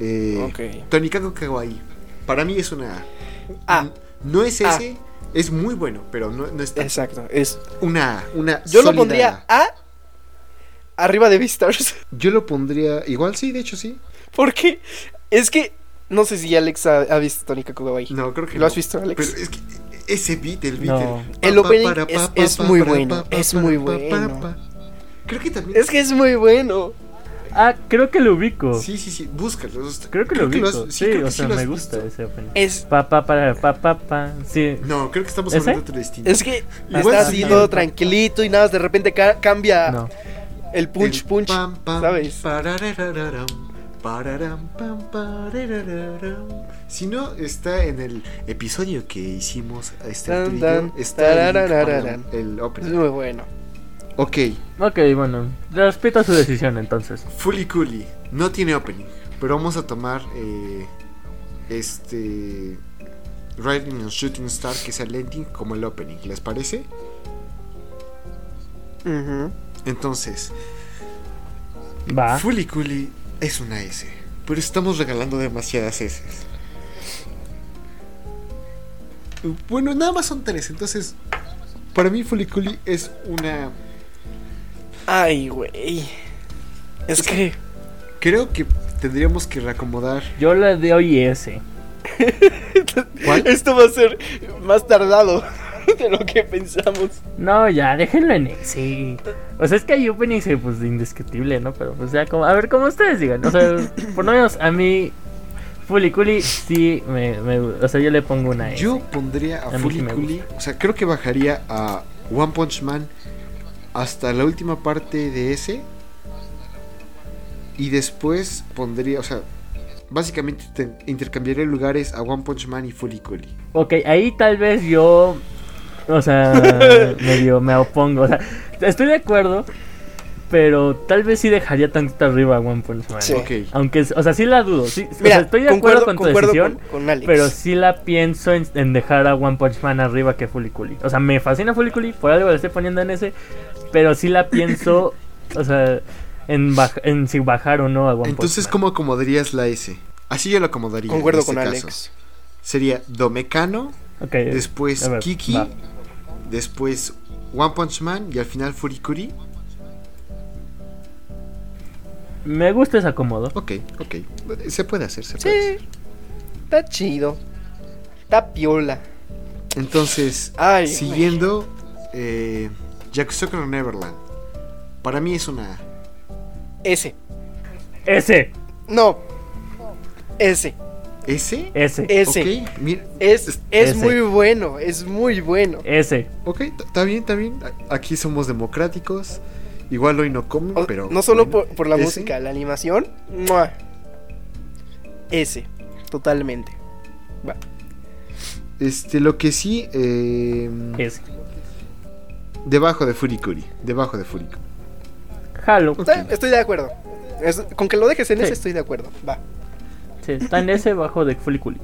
Eh, Ok. Tonikaku Kawaii. Para mí es una A. A. No es A. S, es muy bueno, pero no, no está. Exacto, es Una A. Una Yo lo pondría A. A arriba de Beastars. Yo lo pondría. Igual sí, de hecho sí. Porque es que no sé si Alex ha, ha visto Tónica Kawaii. No, creo que ¿Lo no. has visto, Alex? Pero es que ese beat, el beat. No. El opening es- es muy bueno, es muy bueno. Creo que también. Es que es muy bueno. Ah, creo que lo ubico. Sí, sí, sí, búscalo. Creo que lo ubico. has- sí, que o sea, has me gusta visto. ese opening. Es, Pa, pa, para, pa, pa, pa. Sí. No, creo que estamos ¿Ese? hablando de otro distinto. es que Igual está sí. así todo tranquilito y nada más de repente ca- cambia No. el punch El punch. pam, pam, ¿sabes? pararararam. Si no, está en el episodio que hicimos a este tan, yo, está el, link para tararararán. el Es opening. muy bueno. Ok, Ok, bueno. Respeto su decisión entonces. Fully Cooley no tiene opening, pero vamos a tomar eh, este Riding and Shooting Star que es el ending como el opening, ¿les parece? Entonces, Va. Fully Cooley es una S, pero estamos regalando demasiadas S. Bueno, nada más son tres, entonces para mí Cooley es una... Ay, güey. Es que Creo que tendríamos que reacomodar... Yo le doy S. ¿Cuál? esto va a ser más tardado de lo que pensamos. No, ya, déjenlo en S. O sea, es que hay openings pues indiscutible, ¿no? Pero pues ya, como, a ver, como ustedes digan. O sea, por lo menos a mí, Cooley sí me, me- O sea, yo le pongo una S. Yo pondría a, A sí Cooley, o sea, creo que bajaría a One Punch Man hasta la última parte de ese. Y después pondría, o sea, básicamente te- intercambiaría lugares a One Punch Man y Fully Cooley. Ok, ahí tal vez yo. O sea, medio me opongo. O sea, estoy de acuerdo. Pero tal vez sí dejaría tantito arriba a One Punch Man. Sí. Ok. Aunque, o sea, sí la dudo. Sí, o Mira, sea, estoy de acuerdo con tu decisión. con, con Alex. Pero sí la pienso en, en dejar a One Punch Man arriba que Fully Cooley. O sea, me fascina Fully Cooley, por algo la estoy poniendo en ese. Pero sí la pienso, o sea, en, baj- en si bajar o no a One Entonces, Punch Man. ¿cómo acomodarías la S? Así yo lo acomodaría. Concuerdo en este con caso. Alex. Sería Domecano, después ver, Kiki, va. Después One Punch Man y al final Furikuri. Me gusta ese acomodo. Ok, ok. Se puede hacer, se puede hacer. Sí. Está chido. Está piola. Entonces, Ay, siguiendo, eh, Yakusoku no Neverland. Para mí es una. Ese. Ese, No. ¿S? Ese, Ese. Ok, mira. Es, es Ese. muy bueno. Es muy bueno. ese. Ok, está bien, está bien. Aquí somos democráticos. Igual hoy no comen, O- pero. no solo bueno, por, por la ese. música, la animación. ¡mua! Ese. Totalmente. Va. Este, lo que sí. eh, Ese. debajo de Furikuri. Debajo de Furikuri. Jalo. Estoy de acuerdo. Es- con que lo dejes en Sí. ese estoy de acuerdo. Va. Sí, está en ese bajo de Cooley.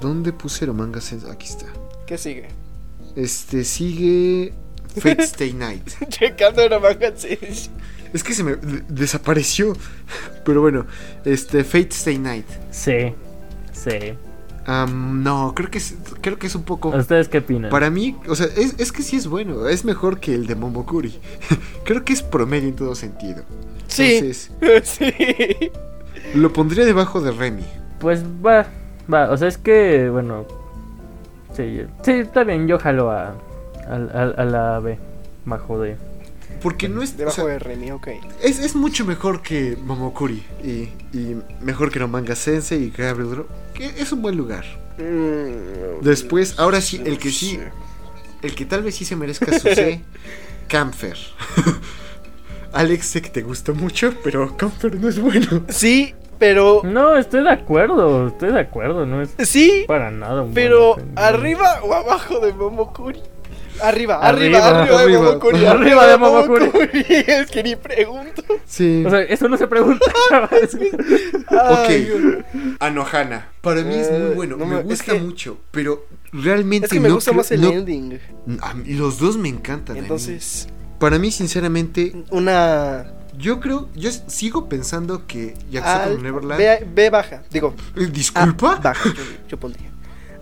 ¿Dónde puse el manga Sense? Aquí está. ¿Qué sigue? Este, sigue. Fate Stay Night. Checando una manga. Es que se me de- desapareció. Pero bueno, este, Fate Stay Night. Sí, sí. No, creo que es, creo que es un poco. ¿Ustedes qué opinan? Para mí, o sea, es, es que sí es bueno. Es mejor que el de Momokuri. creo que es promedio en todo sentido. Sí. Entonces, sí. Lo pondría debajo de Remy. Pues va, va, o sea, es que, bueno. Sí, sí está bien, yo jalo a, a, a- a la B, bajo de. Porque no es. o Debajo sea, de Remy, ok. es, es mucho mejor que Momokuri. Y, y mejor que no Manga Sensei y Gabriel Dro- Que es un buen lugar. Mm, Después, ahora sí, el que sí. El que tal vez sí se merezca su C. Camfer. Alex, sé que te gusta mucho, pero Camfer no es bueno. Sí, pero. No, estoy de acuerdo, estoy de acuerdo, no es Sí, para nada un pero buen- arriba o abajo de Momokuri. Arriba, Arriba, arriba, arriba, de arriba. Momokuri. Arriba de Momokuri. es que ni pregunto. Sí. O sea, eso no se pregunta. Ay, Ok. Anohana. Para mí es muy Eh, bueno. no me es gusta que- mucho. Pero realmente. Es que me no gusta más el no- ending. Los dos me encantan. a mí. Entonces, Para mí, sinceramente, una. Yo creo. Yo sigo pensando que al- no Neverland. B, B baja. Digo, Eh, Disculpa. A baja. Yo, yo pondría.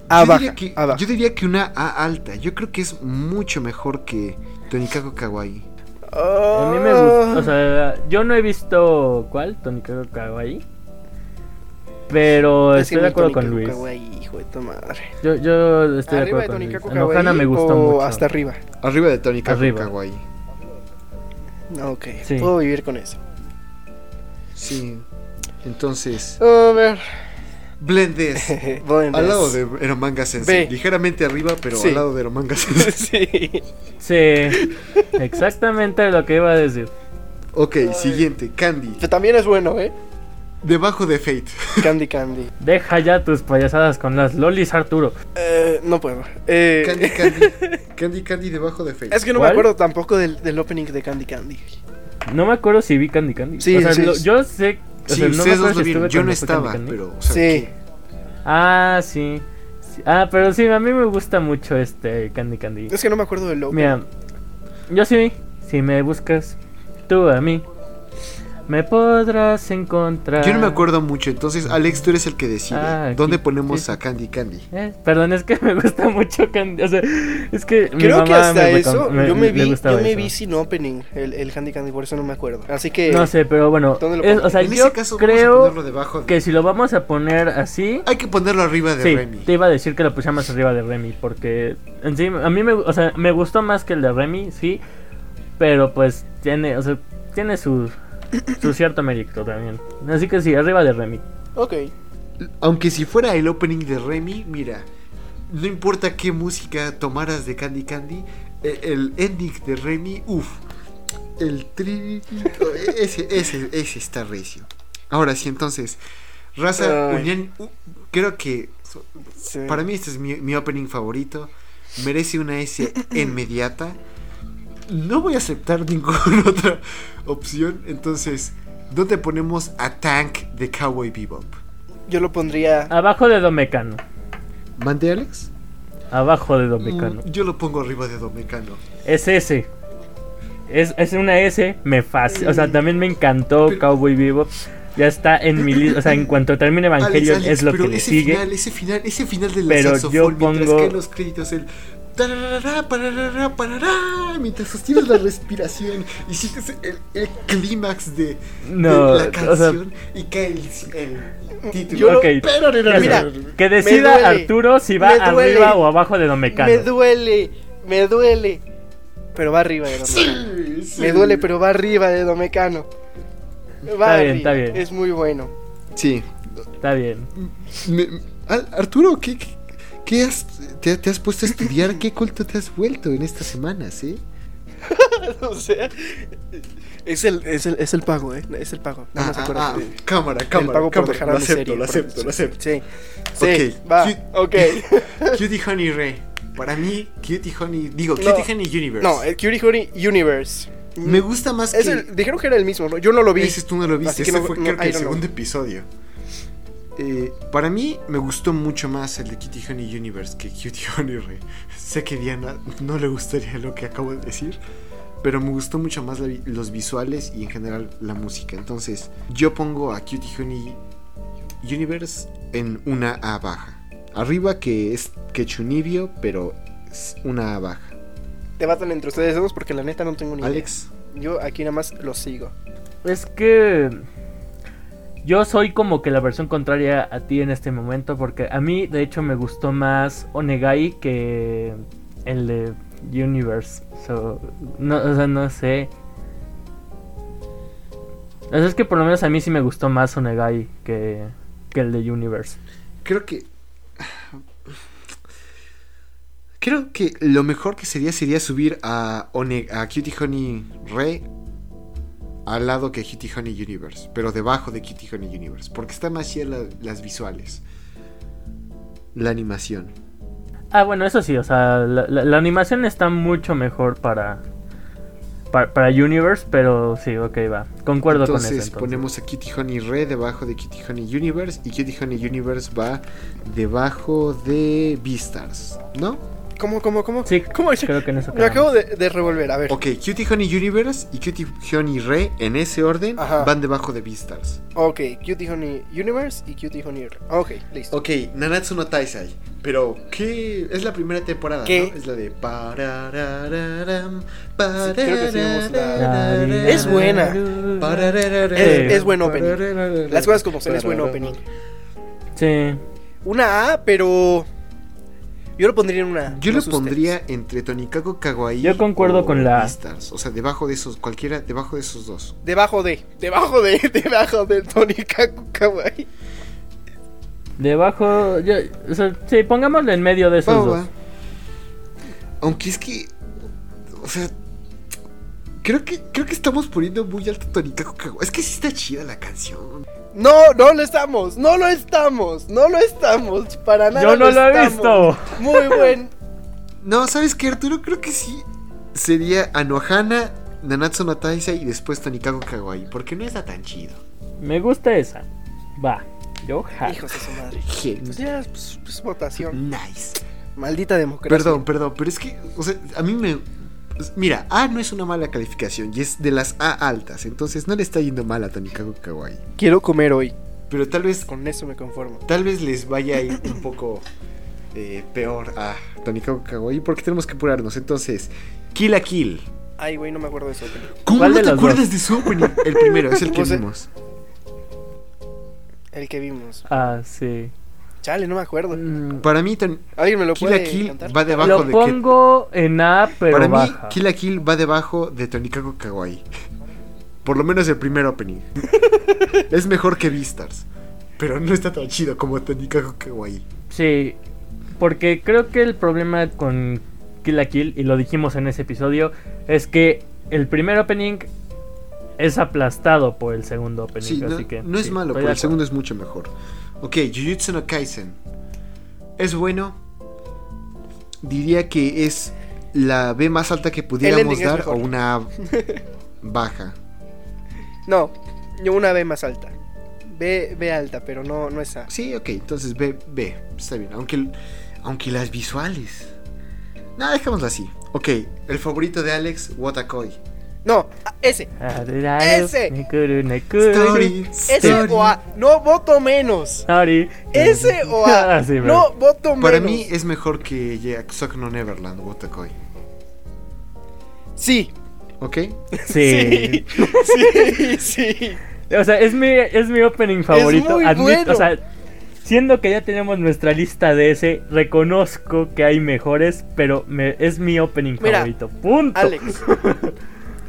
A yo, baja. diría que, A baja. yo diría que una A alta. Yo creo que es mucho mejor que Tonikako Kawaii. A mí me gusta, o sea, yo no he visto cuál, Tonikako Kawaii. Pero Es que estoy de acuerdo con Luis. Kawaii, hijo de tu madre. Yo, yo estoy de Arriba de acuerdo con Luis. Kawaii me gustó o mucho. hasta arriba. Arriba de Tonikako. Kawaii. Ok, Sí. puedo vivir con eso. Sí. Entonces, A ver. Blendes. Blend Al lado de Eromanga Sensei. B. Ligeramente arriba, pero Sí. al lado de Eromanga Sensei. sí. Sí, exactamente lo que iba a decir. ok, siguiente. Candy. Que también es bueno, ¿eh? Debajo de Fate. Candy Candy. Deja ya tus payasadas con las lolis, Arturo. Eh, no puedo. Eh, Candy Candy. Candy Candy debajo de Fate. es que no ¿Cuál? me acuerdo tampoco del, del opening de Candy Candy. No me acuerdo si vi Candy Candy. Sí, o sea, sí. lo- yo sé. O Sí, sea, no me ustedes acuerdo dos lo si vieron. estuve Yo no Candy estaba, Candy. pero. o sea, Sí. Ah, sí. Sí. Ah, pero sí, a mí me gusta mucho este Candy Candy. Es que no me acuerdo del opening. Mira, yo sí, si me buscas tú a mí, me podrás encontrar. Yo no me acuerdo mucho, entonces Alex, tú eres el que decide. Ah, aquí, ¿Dónde ponemos sí. a Candy Candy? Eh, perdón, es que me gusta mucho Candy. O sea, es que. mi Creo que hasta me eso yo me vi, yo me eso. vi sin opening el, el Candy Candy, por eso no me acuerdo. Así que No sé, pero bueno. ¿Dónde lo es- o sea, en yo ese caso, vamos a creo ponerlo debajo de- que si lo vamos a poner así. Hay que ponerlo arriba de Sí, Remy. te iba a decir que lo pusiera más arriba de Remy, porque en sí, a mí me, o sea, me gustó más que el de Remy, sí, pero pues tiene, o sea, tiene su, su cierto mérito también. Así que sí, arriba de Remy. Ok. Aunque si fuera el opening de Remy, mira, no importa qué música tomaras de Candy Candy, eh, el ending de Remy, uff, el tri... Ese, ese, ese está recio. Ahora sí, entonces, Raza Ay. Unión, u- creo que Sí. para mí este es mi, mi opening favorito. Merece una S inmediata. No voy a aceptar ninguna otra opción. Entonces, ¿dónde ponemos a Tank de Cowboy Bebop? Yo lo pondría. Abajo de Domecano. ¿Mande, Alex? Abajo de Domecano. Mm, yo lo pongo arriba de Domecano. Es ese. Es, es una S, me fascina. O sea, también me encantó Pero- Cowboy Bebop. Ya está en mi lista. O sea, en cuanto termine Evangelion Alex, Alex, es lo pero que le ese sigue. Final, ese final, ese final del Pero yo pongo- caen los créditos, el tararara, pararara, parará, mientras sostienes la respiración y sientes el, el clímax de, No, de la o sea- canción y cae el, el título. Pero, Mira, que decida duele, Arturo si va duele, arriba o abajo de Domecano. Me duele, me duele. Pero va arriba de Domecano. Sí, sí. Me duele, pero va arriba de Domecano. Va Está bien, está bien. Es muy bueno. Sí. Está bien. Me- Arturo, ¿qué, qué, qué has, te, te has puesto a estudiar? ¿Qué culto te has vuelto en estas semanas, eh? o sea, es el, es el, es el pago, ¿eh? Es el pago. No Ah, ah, ah, de- cámara, cámara, pago cámara. Lo acepto, serie, lo por- acepto, lo acepto. Sí, sí, Ok, va, Cute- ok. Cutie Honey Ray. Para mí, Cutie Honey. Digo, No. Cutie Honey Universe. No, el Curie Honey Universe. Me gusta más Es que. el- dijeron que era el mismo, ¿no? Yo no lo vi. Ese tú no lo viste. Ese no- fue no, creo que I el know. segundo episodio. Eh, para mí me gustó mucho más el de Cutie Honey Universe que Cutie Honey Ray. Sé que Diana no le gustaría lo que acabo de decir. Pero me gustó mucho más la los visuales y en general la música. Entonces, yo pongo a Cutie Honey Universe en una A baja. Arriba que es Quechunibio, pero es una A baja. Debatan entre ustedes dos porque la neta no tengo ni Alex, idea. Yo aquí nada más lo sigo. Es que yo soy como que la versión contraria a ti en este momento porque a mí de hecho me gustó más Onegai que el de Universe. So, no, o sea, no sé. O sea, es que por lo menos a mí sí me gustó más Onegai que, que el de Universe. creo que. Creo que lo mejor que sería sería subir a, One- a Cutie Honey Re al lado que Cutie Honey Universe, pero debajo de Cutie Honey Universe, porque está más chida la- las visuales, la animación. Ah, bueno, eso sí, o sea, la, la- la animación está mucho mejor para, para, para Universe, pero sí, ok, va. Concuerdo entonces, con eso. entonces. ponemos a Cutie Honey Re debajo de Cutie Honey Universe y Cutie Honey Universe va debajo de Beastars, ¿no? ¿Cómo, cómo, cómo? Sí, ¿Cómo es? creo que en eso Me acabo de, de revolver, a ver. Ok, Cutie Honey Universe y Cutie Honey Re en ese orden Ajá. van debajo de Beastars. Ok, Cutie Honey Universe y Cutie Honey. Ok, listo. Ok, Nanatsu no Taisai. Pero, ¿qué? Es la primera temporada, ¿Qué? ¿no? Es la de. pararararam, creo que sí vimos la- pararararam, Es buena. Es- es buen opening. Las cosas como son, es buen opening. Sí. Una A, pero. Yo lo pondría en una. Yo lo pondría entre Tonikaku Kawaii. Yo concuerdo o con la. Beastars. O sea, debajo de esos, cualquiera, debajo de esos dos. Debajo de. Debajo de. Debajo de Tony Kaku Kawaii. Debajo, yo, o sea, sí, pongámoslo en medio de esos Va, dos. va. Aunque es que. O sea. Creo que, creo que estamos poniendo muy alto Tonikaku Kawaii. Es que sí está chida la canción. No, no lo estamos. No lo estamos. No lo estamos. Para nada. Yo no lo he visto. Muy buen. No, ¿sabes qué, Arturo? Creo que sí. Sería Anohana, Nanatsu no Taisai y después Tonikaku Kawaii. Porque no está tan chido. Me gusta esa. Va. Yo jalo. Hijos de su madre. Gen- Pues ya, pues, pues, votación. Nice. Maldita democracia. Perdón, perdón, pero es que, o sea, a mí me. Mira, A no es una mala calificación y es de las A altas, entonces no le está yendo mal a Tonikaku Kawaii. Quiero comer hoy. Pero tal vez, Con eso me conformo. tal vez les vaya a ir un poco eh, peor a Tonikaku Kawaii porque tenemos que apurarnos. Entonces, Kill a Kill. Ay, güey, no me acuerdo de eso. ¿Cómo ¿Cuál no de te acuerdas dos? de su opening? El primero, es el que No sé. vimos. El que vimos. Ah, sí. Chale, no me acuerdo. Mm, Para mí, Ton- ¿Alguien me lo Kill a puede Kill cantar? va debajo Lo de que- pongo en A, pero Para mí, baja. Kill a Kill va debajo de Tonikaku Kawaii. Por lo menos el primer opening. es mejor que Beastars. Pero no está tan chido como Tonikaku Kawaii. Sí, porque creo que el problema con Kill la Kill, y lo dijimos en ese episodio, es que el primer opening es aplastado por el segundo opening. Sí, no, así que, no es malo, pero el segundo es mucho mejor. Ok, Jujutsu no Kaisen. Es bueno. Diría que es la B más alta que pudiéramos dar o una baja. No, yo una B más alta. B, B alta, pero no, no es A. Sí, ok, entonces B, B, está bien. Aunque, aunque las visuales. Nada, dejémoslo así. Ok, el favorito de Alex, Watakoi. No, ese. Ese. Story. Ese Story. o A. No voto menos. Sorry. Ese o A. Ah, sí, no voto menos. Para mí es mejor que Yakusoku no Neverland, Watakoi. Sí. ¿Ok? Sí. Sí, sí. O sea, es mi, es mi opening favorito. muy Admito- bueno. O sea, siendo que ya tenemos nuestra lista de ese, reconozco que hay mejores, pero me, es mi opening Mira, favorito. Punto. Alex.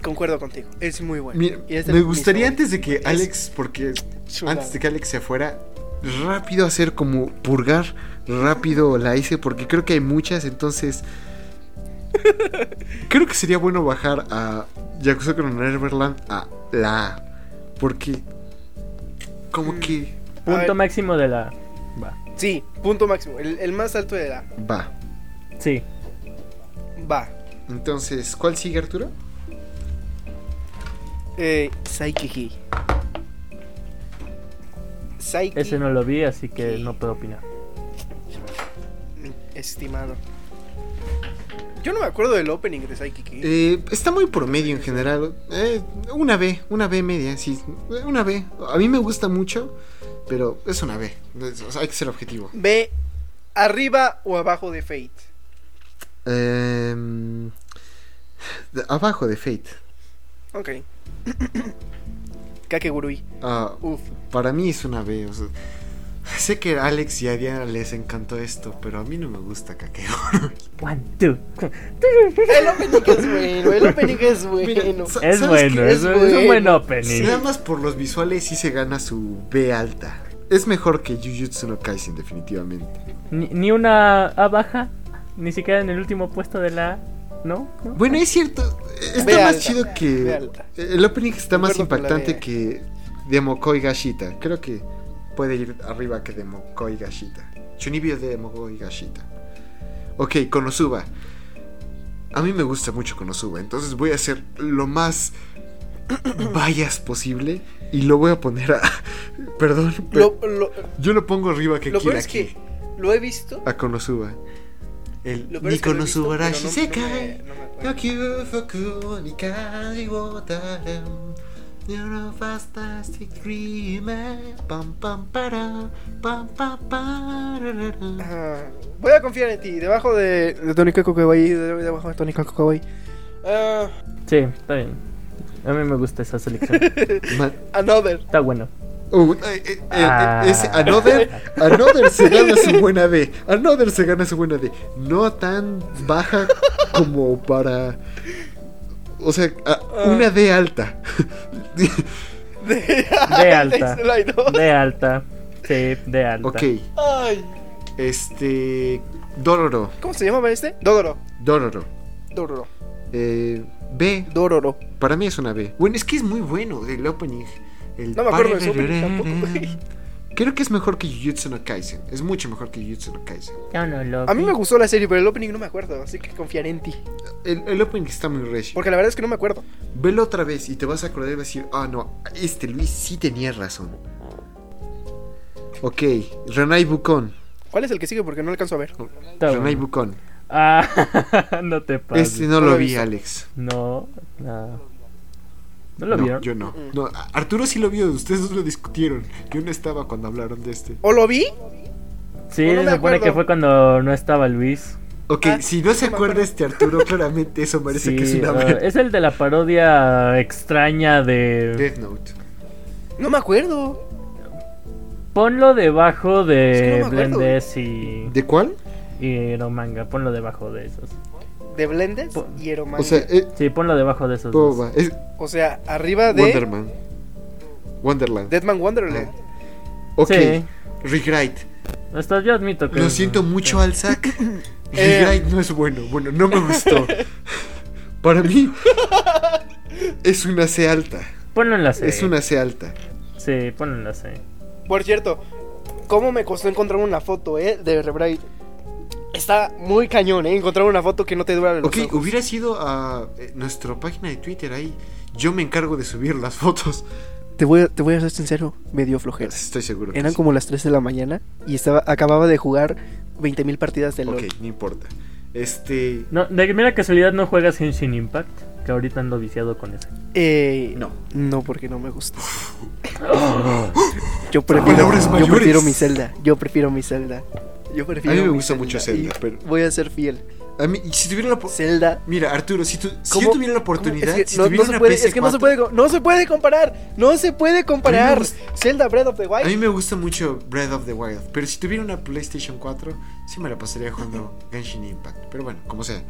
Concuerdo contigo. Es muy bueno. Mira, es me gustaría antes de que Alex, porque antes de que Alex se fuera, rápido hacer como purgar rápido la hice porque creo que hay muchas, entonces creo que sería bueno bajar a Yakuza no Neverland a la A, porque como que A Punto máximo de la. Va. Sí, punto máximo. El, el más alto de la. va. Sí. Va. Entonces, ¿cuál sigue Arturo? Eh, Saikiki. Saiki. Ese no lo vi, así que no puedo opinar. Estimado. Yo no me acuerdo del opening de Saikiki. Eh, está muy promedio en general. Eh, una B, una B media, sí. Una B. A mí me gusta mucho, pero es una B. Es- o sea, hay que ser objetivo. Ve arriba o abajo de Fate. Em, de- abajo de Fate. Ok. Kakegurui. Ah, Uf. para mí es una B. o sea, sé que a Alex y a Diana les encantó esto, pero a mí no me gusta Kakeo. One, two. El opening es bueno, el opening es Mira, bueno. sa- Es ¿sabes bueno, es, Es es un buen bueno. opening. Nada más por los visuales sí se gana su B alta. Es mejor que Jujutsu no Kaisen, definitivamente. Ni, ni una A baja, ni siquiera en el último puesto de la A, ¿no? ¿No? Bueno, es cierto. Está más alta, chido que. alta. El opening está más impactante que Demokoi Gashita. Creo que puede ir arriba que Demokoi Gashita. Chunibyo de Demokoi Gashita. Ok, Konosuba. A mí me gusta mucho Konosuba, entonces voy a hacer lo más vayas posible y lo voy a poner a. Perdón, pero Lo, lo, yo lo pongo arriba que lo peor quiera es que lo he visto. a Konosuba. El Nico no Subarashi se cae. You're a fantastic dreamer. Pam, pam, para, pam, pam, para. Ah, voy a confiar en ti. Debajo de, de Tony Kakukawai. Debajo de Tony Kakukawai. Uh... Sí, está bien. A mí me gusta esa selección. Another. Está bueno uh, eh, eh, eh, Ah. ese Another Another se gana su buena D Another se gana su buena D No tan baja como para O sea, a- una D alta De, De alta. De alta. Sí, de alta. Ok Ay. Este Dororo ¿Cómo se llamaba este? Dororo. Dororo Dororo. eh, B Dororo. Para mí es una B. Bueno, es que es muy bueno el opening. El No me acuerdo de su opening tampoco, güey. Creo que es mejor que Jujutsu no Kaisen. Es mucho mejor que Jujutsu no Kaisen. Yo no lo A mí me gustó la serie, pero el opening no me acuerdo. Así que confiaré en ti. El, el opening está muy recio. Porque la verdad es que no me acuerdo. Velo otra vez y te vas a acordar y vas a decir, ah, no, este Luis sí tenía razón. Ok, Renai Bukon. ¿Cuál es el que sigue? Porque no alcanzo a ver. Renai. Bukon. Ah, no te pases. Este no No lo vi. Alex. No, no. ¿No lo no, vieron? yo no. Mm. no. Arturo sí lo vio, ustedes dos lo discutieron. Yo no estaba cuando hablaron de este. ¿O lo vi? Sí, No, no me se supone acuerdo. que fue cuando no estaba Luis. Ok, Ah, si no se no acuerda este Arturo, claramente eso parece Sí, que es una B. es el de la parodia extraña de... Death Note. No me acuerdo. Ponlo debajo Es que de no acuerdo. Blendes y, ¿De cuál? y Romanga. Ponlo debajo de esos. De Blendes Po- y Eromanga. O sea, eh, Sí, ponlo debajo de esos. ¿cómo dos. va? Es O sea, arriba de Wonderman. Wonderland. Deadman Wonderland. ok, Sí. Rewrite. Esto yo admito que... Lo siento mucho, sí. Alzac. Rewrite no es bueno. Bueno, no me gustó. Para mí, es una C alta. Ponlo en la C. Es una C alta. Sí, ponlo en la C. Por cierto, ¿cómo me costó encontrar una foto, eh? De Rebright. Está muy cañón, ¿eh? Encontrar una foto que no te dura los Ok, ojos. hubiera sido a eh, nuestra página de Twitter ahí. Yo me encargo de subir las fotos. Te voy, a- te voy a ser sincero, me dio flojera. Estoy seguro. que Eran sí. como las 3 de la mañana y estaba acababa de jugar 20.000 partidas de LoL. Ok, no importa. Este. No, de mera casualidad no juegas Genshin Impact, que ahorita ando viciado con eso. Eh, No. No, porque no me gusta. yo prefiero, yo prefiero mi Zelda. Yo prefiero mi Zelda. Yo prefiero A mí me gusta mucho Zelda, pero- Voy a ser fiel. A mí, si tuviera la. Zelda. Mira, Arturo, si, tu- si yo tuviera la oportunidad. Es que, si no, tuviera no se una puede, es que no se PS4, puede, no se puede comparar. No se puede comparar. gusta- Zelda Breath of the A Wild. mí me gusta mucho Breath of the Wild. Pero si tuviera una PlayStation 4, sí me la pasaría jugando Genshin Impact. Pero bueno, como sea.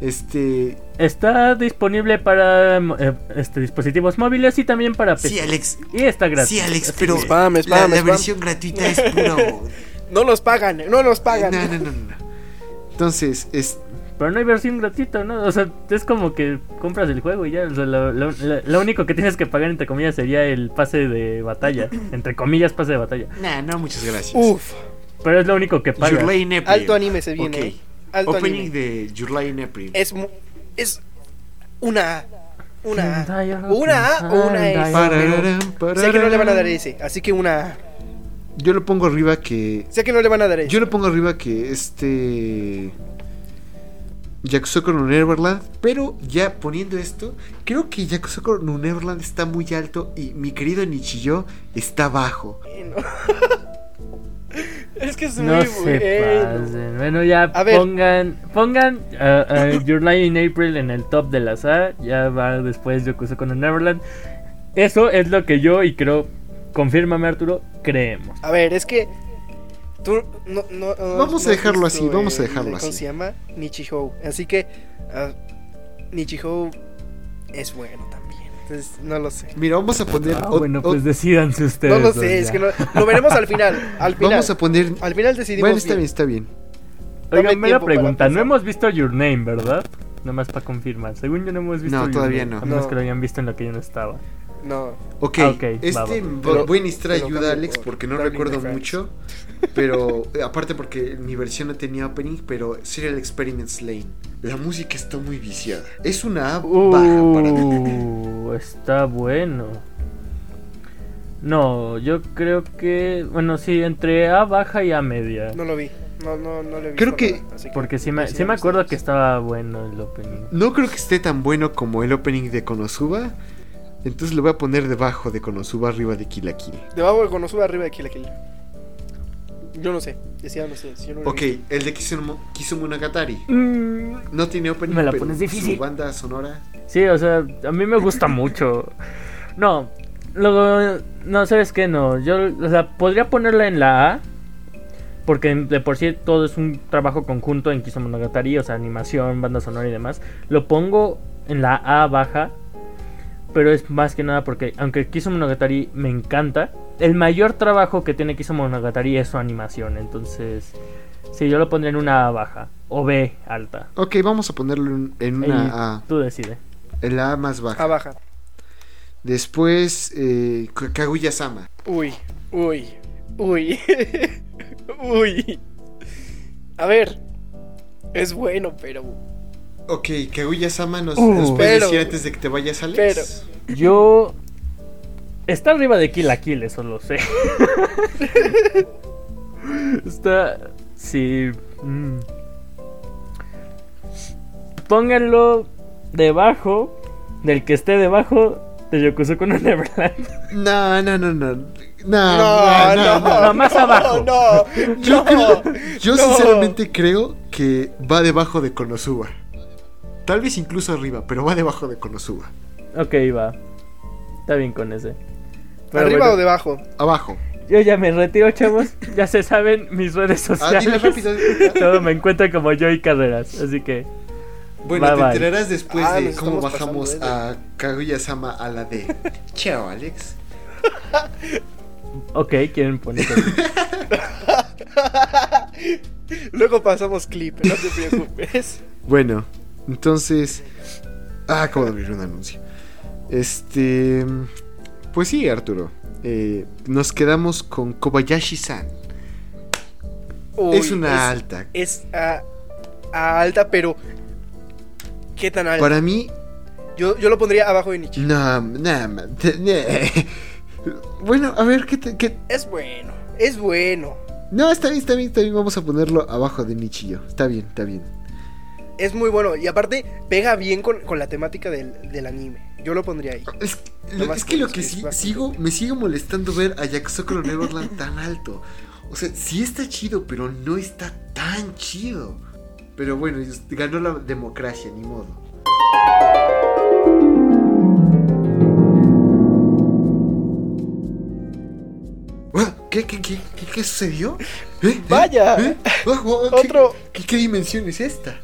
Este. Está disponible para eh, este, dispositivos móviles y también para PC. Sí, Alex. Y está gratis. Sí, Alex, pero. Spam, la, spam, la spam. versión gratuita es puro. No nos pagan, no nos pagan. No, no, no, no. Entonces, es, Pero no hay versión gratuita, ¿no? O sea, es como que compras el juego y ya. O sea, lo, lo- lo- lo único que tienes que pagar, entre comillas, sería el pase de batalla. Entre comillas, pase de batalla. Nah, no, muchas gracias. Uf, Pero es lo único que pagas. Alto anime se viene. Ok. eh. Alto Opening anime. de Your Lane April. Es es una una una A o una S. hentai. pero Sé que no le van a dar ese, así que una. Yo lo pongo arriba que. Sé que no le van a dar ese. Yo lo pongo arriba que este. Yakusoku no Neverland. Pero ya poniendo esto, creo que Yakusoku no Neverland está muy alto y mi querido Nichiyo está bajo. es que es No muy se bueno. pasen. Bueno, ya A ver. pongan pongan uh, uh, Your Lie in April en el top de las A. Ya va después Yokuso con el Neverland. Eso es lo que yo y creo, confírmame Arturo, creemos. A ver, es que tú no, no- no- Vamos a dejarlo así, vamos a dejarlo ¿Cómo así. se llama? Nichihou. Así que ah, Nichihou es bueno también. Entonces, no lo sé. Mira, vamos a poner. Ah, bueno, pues decidanse ustedes. No lo sé, es que no- lo veremos al final. Al final. vamos a poner. Al final decidimos. Bueno, está bien. bien, está bien. Oigan, Dame me la tiempo para pregunta, no hemos visto Your Name, ¿verdad? Nada más para confirmar. Según yo no hemos visto No, Your todavía Name, no. A menos No. que lo hayan visto en lo que yo no estaba. No. Ok, Ah, ok, este va, va. vo- Pero- voy a necesitar pero ayuda, cambio Alex, por porque no recuerdo mucho. Pero eh, aparte porque mi versión no tenía opening, pero Serial Experiments Lane. La música está muy viciada. Es una A baja para mí. Uh, está bueno. No, yo creo que. Bueno, sí, entre A baja y A media. No lo vi. No, no, no lo he visto. Creo que- nada, así Porque sí me, sí me acuerdo que estaba bueno el opening. No creo que esté tan bueno como el opening de Konosuba. Entonces lo voy a poner debajo de Konosuba, arriba de Kill la Kill. Debajo de Konosuba, arriba de Kill la Kill. Yo no sé. Decía, no sé. si yo no Ok, el de Kisumu, Kisumonogatari. Mm, No tiene opening, Me la pero pones difícil. su banda sonora. Sí, o sea, a mí me gusta mucho. No, luego, no, ¿sabes qué? No, yo, o sea, podría ponerla en la A. Porque de por sí todo es un trabajo conjunto en Kisomonogatari, o sea, animación, banda sonora y demás. Lo pongo en la A baja. Pero es más que nada porque, aunque Kisomonogatari me encanta, el mayor trabajo que tiene Kisomonogatari es su animación. Entonces, sí, yo lo pondría en una A baja. O B alta. Ok, vamos a ponerlo en, una A. Tú decides. En la A más baja. A baja. Después, eh, Kaguya-sama. Uy, uy, uy. uy. A ver. Es bueno, pero. Ok, Kaguya-sama nos, Uh. nos Pero- decir antes de que te vayas, Alex. Yo. Está arriba de Kill la Kill, eso lo sé. Está. Sí. mm. Pónganlo debajo del que esté debajo de Yokusoku no Neverland. No, no, no, no. No, No, no, no, más abajo. No, Yo, no, creo- yo no. sinceramente creo que va debajo de Konosuba. Tal vez incluso arriba, pero va debajo de Konosuba. Ok, va. Está bien con ese. Pero ¿Arriba bueno, o debajo? Abajo. Yo ya me retiro, chavos. Ya se saben mis redes Ah, sociales. dile rápido. Todo me encuentra como Joy Carreras. Así que. Bueno, Bye, te bye. enterarás después Ah, de cómo bajamos a Kaguya-sama a la D. Chao, Alex. Ok, quieren poner. Luego pasamos clip, no te preocupes. Bueno, entonces. Ah, acabo de abrir un anuncio. Este. Pues sí, Arturo. eh, nos quedamos con Kobayashi-san. Es una alta. Es a, a alta, pero. ¿Qué tan alta? Para mí, Yo, yo lo pondría abajo de Nietzsche. no, nada más. Bueno, a ver, ¿qué, te- qué? Es bueno, es bueno. No, está bien, está bien, está bien. Vamos a ponerlo abajo de yo. Está bien, está bien. Es muy bueno. Y aparte, pega bien con, con la temática del, del anime. Yo lo pondría ahí. Es, Lo que lo que sí, sigo, me sigue molestando ver a Jack Sokolo Neverland tan alto. O sea, sí está chido, pero no está tan chido. Pero bueno, ganó la democracia, ni modo. Ah, ¿Qué, qué, qué, qué, qué sucedió? ¿Eh? ¿Eh? Vaya. ¿Eh? Ah, ¿qué- Otro- ¿qué, qué dimensión es esta?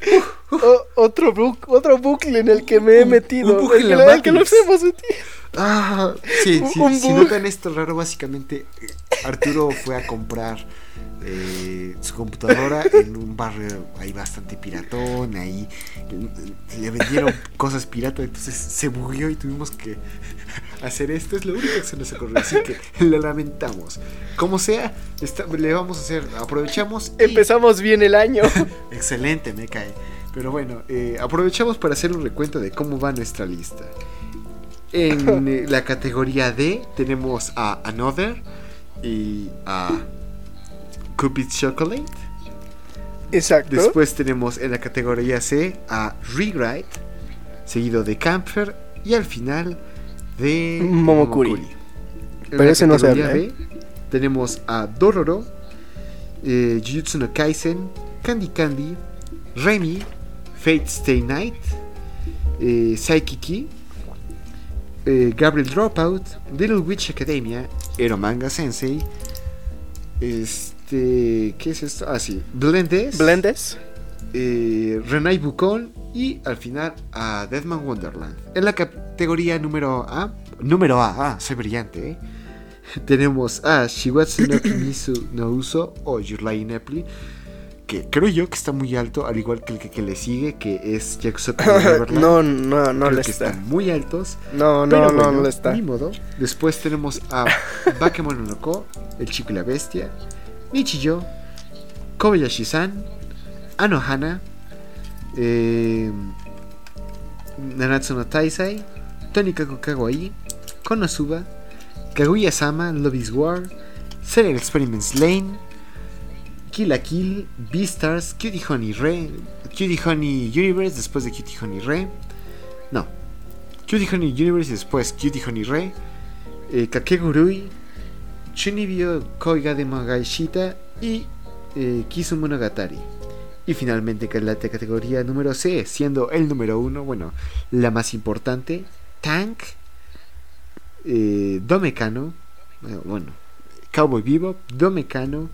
O- otro, bu- otro bucle en el que me he metido. un bucle en la el que nos hemos metido. Ah, sí, sí, Un si notan esto raro, básicamente eh, Arturo fue a comprar eh, su computadora en un barrio ahí bastante piratón, ahí eh, le vendieron cosas piratas, entonces se bugueó y tuvimos que hacer esto, es lo único que se nos ocurrió, así que lo lamentamos. Como sea, está- le vamos a hacer, aprovechamos y- Empezamos bien el año. Excelente, me cae. Pero bueno, eh, aprovechamos para hacer un recuento de cómo va nuestra lista. En eh, la categoría D tenemos a Another y a Cupid's Chocolate. Exacto. Después tenemos en la categoría C a Rewrite, seguido de Camper y al final de Momokuri. En Pero ese no se habla, ¿eh? Tenemos a Dororo, eh, Jujutsu no Kaisen, Candy Candy, Remy, Fate Stay Night, eh, Saikiki, eh, Gabriel Dropout, Little Witch Academia, Ero Manga Sensei, este, ¿qué es esto? Ah, sí, Blendes, Blendes. eh, Renai Bukon y al final a Deadman Wonderland. En la categoría número A, número A, ah, soy brillante, ¿eh? Tenemos a Shiwatsu no Kimisu no Uso o Yurlai Nepli, que creo yo que está muy alto, al igual que el que, que le sigue, que es Yakusoku no no, no, no le que está. están muy altos. No, no, Pero no, bueno, no le está. Ni modo. Después tenemos a Bakemono no Ko, El Chico y la Bestia, Nichiyo, Kobayashi-san, Anohana, eh, Nanatsu no Taisai, Tonikaku Kawaii, Konosuba, Kaguya-sama, Love is War, Serial Experiments Lane, Kill la Kill, Beastars, Cutie Honey Re, Cutie Honey Universe después de Cutie Honey Re. No, Cutie Honey Universe después Cutie Honey Re, eh, Kakegurui, Chunibyo Koiga de Magaishita y eh, Kisumonogatari. Y finalmente que la te- categoría número C, siendo el número uno, bueno, la más importante, Tank, eh, Domekano, eh, bueno, Cowboy Bebop, Domekano,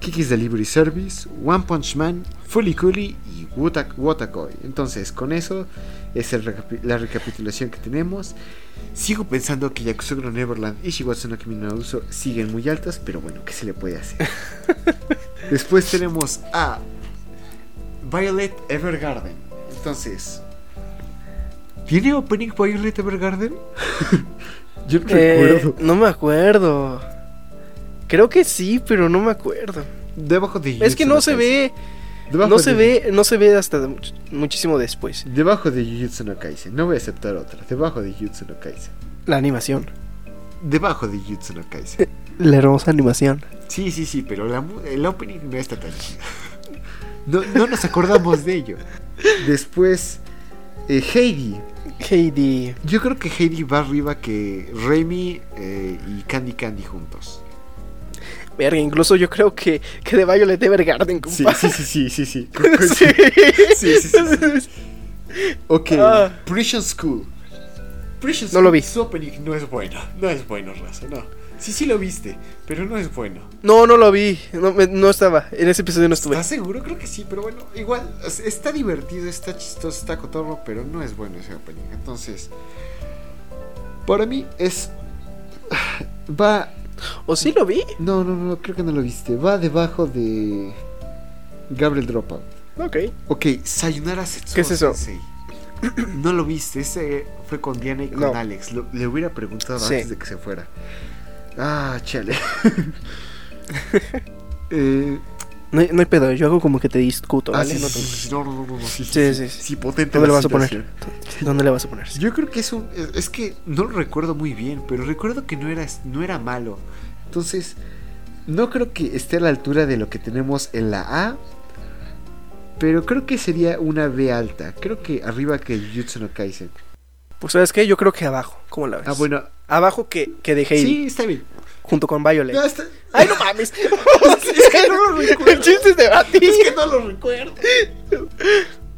Kiki's Delivery Service, One Punch Man, Fully Cooley y Wotakoi. Entonces, con eso es el recapi- la recapitulación que tenemos. Sigo pensando que Yakuza no Neverland y Shiwatsu no Kimi no Uso siguen muy altas, pero bueno, ¿qué se le puede hacer? Después tenemos a Violet Evergarden. Entonces, ¿tiene opening Violet Evergarden? Yo no Eh, recuerdo. no me acuerdo. Creo que sí, pero no me acuerdo. Debajo de Es que Jujutsu no se ve, Debajo no se ve, no se ve hasta much- muchísimo después. Debajo de Jujutsu no Kaisen. No voy a aceptar otra. Debajo de Jujutsu no Kaisen. La animación. Debajo de Jujutsu no Kaisen. La hermosa animación. Sí, sí, sí, pero la el opening no está tan chido. No, no nos acordamos de ello. Después, eh, Heidi. Heidi. Yo creo que Heidi va arriba que Remy eh, y Candy Candy juntos. Verga, incluso yo creo que, que de Violet Evergarden, Sí, compa. sí, sí, sí, sí, sí. Sí. Sí, sí, sí, sí. Ok, Ah. Prison School. Prison No School, lo vi. Su opening no es bueno. No es bueno, raza, no. Sí, sí lo viste, pero no es bueno. No, no lo vi. No, me- no estaba. En ese episodio no estuve. ¿Estás seguro? Creo que sí, pero bueno, igual está divertido, está chistoso, está cotorro, pero no es bueno ese opening. Entonces, para mí es. Va. ¿O sí lo vi? No, no, no, creo que no lo viste. Va debajo de. Gabriel Dropout. Ok. Ok, Sayonara Setsuo ¿Qué es eso? Sensei. No lo viste, ese fue con Diana y con No. Alex. Lo- le hubiera preguntado Sí. antes de que se fuera. Ah, chale. Eh, No, hay- no hay pedo, yo hago como que te discuto, ah, ¿vale? sí, No te- sí, no, no, no, no, sí, Sí, sí, sí. potente ¿Dónde le vas a poner? ¿Dónde le vas a poner? Yo creo que es un. es- Es que no lo recuerdo muy bien, pero recuerdo que no era, no era malo. Entonces, no creo que esté a la altura de lo que tenemos en la A. Pero creo que sería una B alta. Creo que arriba que Jujutsu no Kaisen. Pues, ¿sabes qué? Yo creo que abajo. ¿Cómo la ves? Ah, bueno. Abajo que, que de Heidi, Sí, está bien. junto con Violet. No, está- ¡Ay, no mames! es que no lo recuerdo. El chiste es debatir. Es que no lo recuerdo.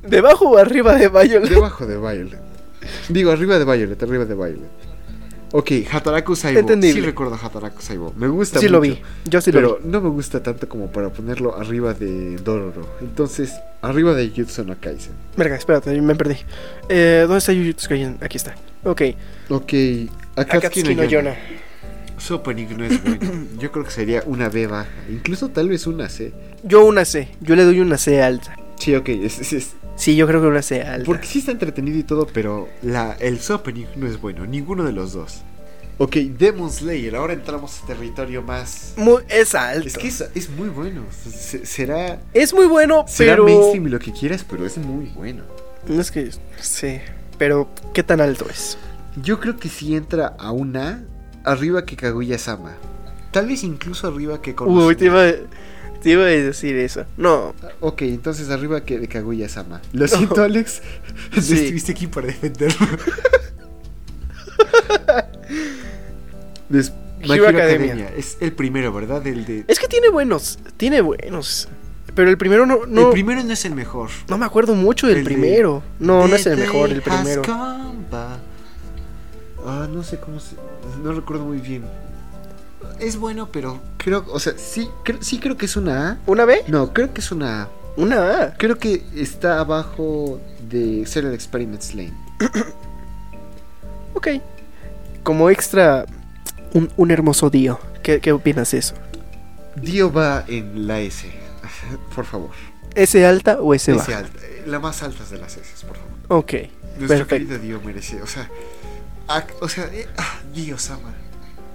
¿Debajo o arriba de Violet? Debajo de Violet. Digo, arriba de Violet, arriba de Violet. Ok, Hataraku Saibo. Entendible. Sí recuerdo Hataraku Saibo. Me gusta Sí mucho. lo vi. Yo sí lo pero vi. no me gusta tanto como para ponerlo arriba de Dororo. Entonces, arriba de Jutsu no Kaisen. Verga, espérate, me perdí. Eh, ¿Dónde está Jujutsu Kaisen? Aquí está. Ok. Ok, Akatsuki no Yona. Su opening no es bueno. Yo creo que sería una B baja. Incluso tal vez una C. Yo una C. Yo le doy una C alta. Sí, ok. Es, es- es- Sí, yo creo que una C alta. porque sí está entretenido y todo, pero la, el opening no es bueno. Ninguno de los dos. Ok, Demon Slayer. Ahora entramos a territorio más... Muy- es alto. Es que es, es muy bueno. Se- será... Es muy bueno, Será pero. mainstream y lo que quieras, pero es muy bueno. No es que. Sí. Pero, ¿qué tan alto es? Yo creo que si entra a una arriba que Kaguya-sama. Tal vez incluso arriba que. Uy, te iba, te iba a decir eso. No. Ok, entonces arriba que de Kaguya-sama. Lo siento, Alex. No Sí. estuviste aquí para defenderlo. Hero Academia. Es el primero, ¿verdad? El de. Es que tiene buenos. Tiene buenos. Pero el primero no. no el primero no es el mejor. No me acuerdo mucho del El de- primero. No, no es el mejor, el primero. Ah, no sé cómo se. No recuerdo muy bien. Es bueno, pero creo. O sea, sí, creo, sí creo que es una A. ¿Una B? No, creo que es una A. Una A. Creo que está abajo de Serial Experiments Lane. Ok. Como extra, un, un hermoso Dio. ¿Qué, ¿Qué opinas de eso? Dio va en la S. Por favor. ¿S alta o S S baja? alta. eh, La más alta de las S, por favor. Ok. Nuestro Perfecto. querido Dio merece. O sea. o sea, eh, ah, Dio Sama.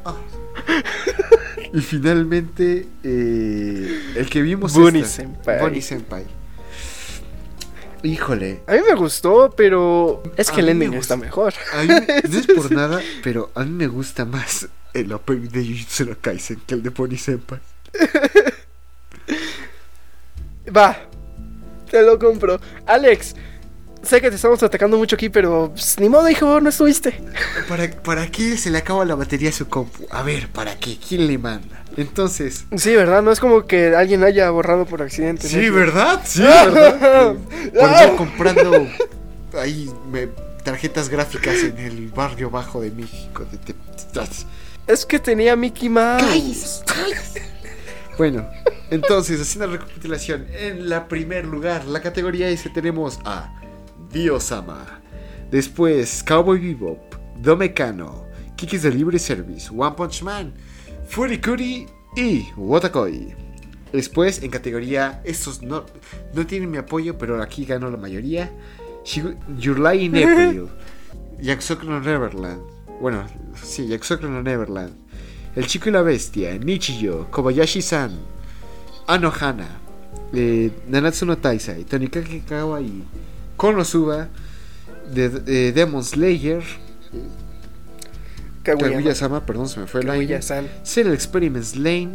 Y finalmente. eh, el que vimos. Bunny esta, Senpai. Bunny Senpai. Híjole. A mí me gustó, pero es A que el mí me ending gusta. está mejor. A mí, no es por nada, pero a mí me gusta más el opening de Jujutsu no Kaisen que el de Pony Senpai. Va. Te lo compro. Alex, sé que te estamos atacando mucho aquí, pero pues, ni modo, hijo, no estuviste. ¿Para, ¿Para qué se le acaba la batería a su compu? A ver, ¿para qué? ¿Quién le manda? Entonces... Sí, ¿verdad? No es como que alguien haya borrado por accidente. Sí, ¿no? ¿verdad? Sí, ¿verdad? Por estar comprando ahí me- tarjetas gráficas en el barrio bajo de México. de Te- Es que tenía Mickey Mouse. Bueno, entonces, haciendo la recapitulación, en la primer lugar, la categoría S tenemos a Diosama. Después, Cowboy Bebop, Domekano, Kiki's Delivery Service, One Punch Man, Furikuri y Watakoi. Después, en categoría, estos no, no tienen mi apoyo, pero aquí ganó la mayoría. Lie in April, Yakusoku no Neverland. Bueno, sí, Yakusoku no Neverland. El chico y la bestia, Nichiyo, Kobayashi-san, Anohana, eh, Nanatsu no Taisai, Tonikake Kawaii, Konosuba, de, de Demon Slayer, Kaguya. Kaguya-sama, perdón, se me fue el aire. Serial Experiments Lane,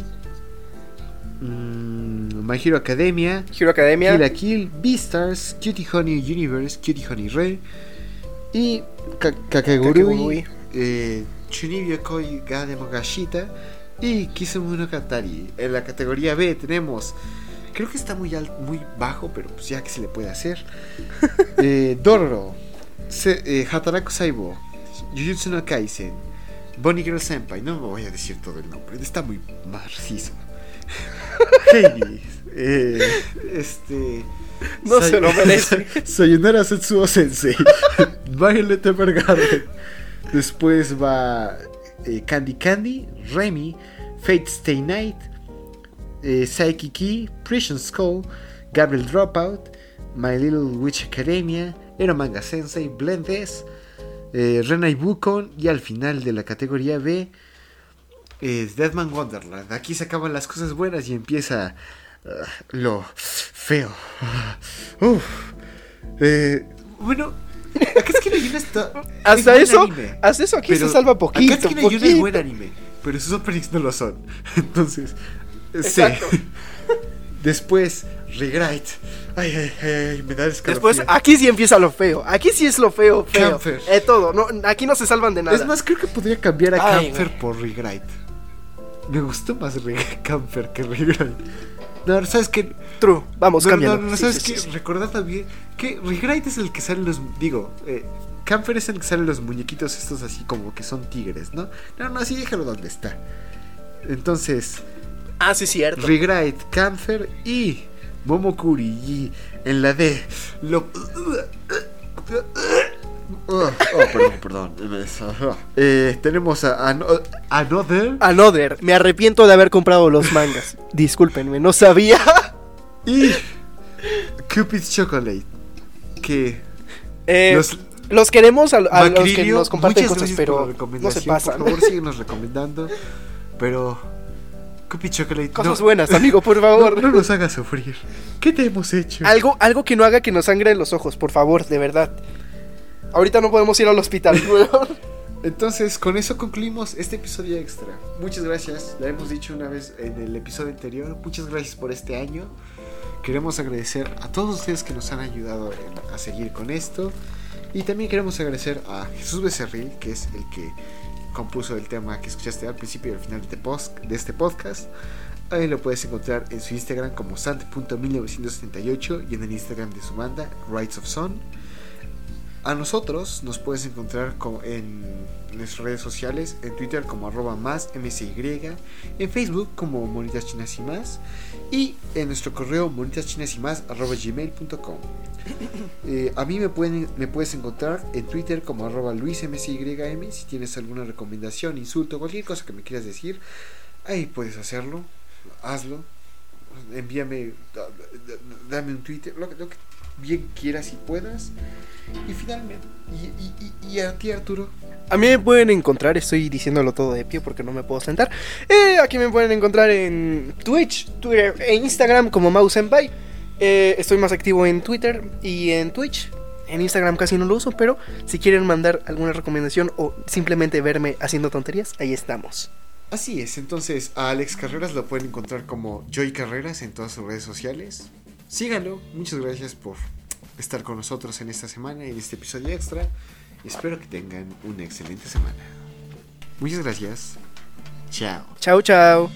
mm, My Hero Academia, Hero Academia. Kill la Kill, Beastars, Cutie Honey Universe, Cutie Honey Re y Ka- Kakegurui, eh, Chunibyo Koi ga de Mogashita y Kisumu no Katari. En la categoría B tenemos, creo que está muy alto, muy bajo, pero pues ya que se le puede hacer. eh, Dororo, Se- eh, Hataraku Saibo, Jujutsu no Kaisen, Bonnie Girl Senpai, no me voy a decir todo el nombre, está muy marcizo. Heidi, eh, este. No Say- se lo merece. Sayonara Setsuo Sensei, Violet Evergarden. Después va eh, Candy Candy, Remy, Fate Stay Night, eh, Psyche Key, Prison Skull, Gabriel Dropout, My Little Witch Academia, Eromanga Sensei, Blendes, eh, Renai Bukon y al final de la categoría B, es Deadman Wonderland. Aquí se acaban las cosas buenas y empieza uh, lo feo. Uf. Eh, bueno, que no está. Hasta es eso, anime, hasta eso aquí pero se salva poquito. Que no es buen anime, pero sus openings no lo son. Entonces, sí. Después, Rewrite. Ay, ay, ay, ay, me da Después, aquí sí empieza lo feo. Aquí sí es lo feo, feo. Camper. Eh, todo. No, aquí no se salvan de nada. Es más, creo que podría cambiar a Ay, Camper güey. por Rewrite. Me gustó más Re Camper que Rewrite. No, ¿sabes qué? True. Vamos, No, cámbialo. no, no, ¿sabes sí, qué? sí. Recordad también que Rewrite es el que salen los... Digo, eh, Camper es el que salen los muñequitos estos así como que son tigres, ¿no? No, no, así déjalo donde está. Entonces, Ah, sí, cierto. Rewrite, Camper y Momokuri y en la D lo... Oh, oh, perdón, perdón. Eh, tenemos a, Ano- Another Another. Me arrepiento de haber comprado los mangas. Discúlpenme, no sabía. y Cupid's Chocolate. Que Eh, los, los queremos a, a los que nos comparten muchas cosas, pero no se pasan. Por favor, síguenos recomendando. Pero Cupid Chocolate, Cosas no, buenas, amigo, por no, favor. no nos hagas sufrir. ¿Qué te hemos hecho? Algo, algo que no haga que nos sangre en los ojos, por favor, de verdad. Ahorita no podemos ir al hospital. Entonces, con eso concluimos este episodio extra. Muchas gracias, la hemos dicho una vez en el episodio anterior. Muchas gracias por este año. Queremos agradecer a todos ustedes que nos han ayudado a seguir con esto. Y también queremos agradecer a Jesús Becerril, que es el que compuso el tema que escuchaste al principio y al final de este, este podcast. Ahí lo puedes encontrar en su Instagram como sant.1978 y en el Instagram de su banda, Rights of Son. A nosotros nos puedes encontrar co- en nuestras redes sociales, en Twitter como arroba más msy, en Facebook como monitas chinas y más, y en nuestro correo monitas chinas y más arroba gmail.com. Eh, a mí me, pueden, me puedes encontrar en Twitter como arroba luismsym, si tienes alguna recomendación, insulto, cualquier cosa que me quieras decir, ahí puedes hacerlo, hazlo, envíame, da- da- dame un Twitter, lo, que- lo que bien quieras y puedas. Y finalmente, y, y- y- y a ti Arturo, A mí me pueden encontrar, estoy diciéndolo todo de pie porque no me puedo sentar. Eh, aquí me pueden encontrar en Twitch, Twitter e Instagram como Mausenpai. Eh, estoy más activo en Twitter y en Twitch. En Instagram casi no lo uso, pero si quieren mandar alguna recomendación o simplemente verme haciendo tonterías, ahí estamos. así es. Entonces, a Alex Carreras lo pueden encontrar como Joy Carreras en todas sus redes sociales. Síganlo, muchas gracias por estar con nosotros en esta semana y en este episodio extra. Espero que tengan una excelente semana. Muchas gracias. Chao. Chao, chao.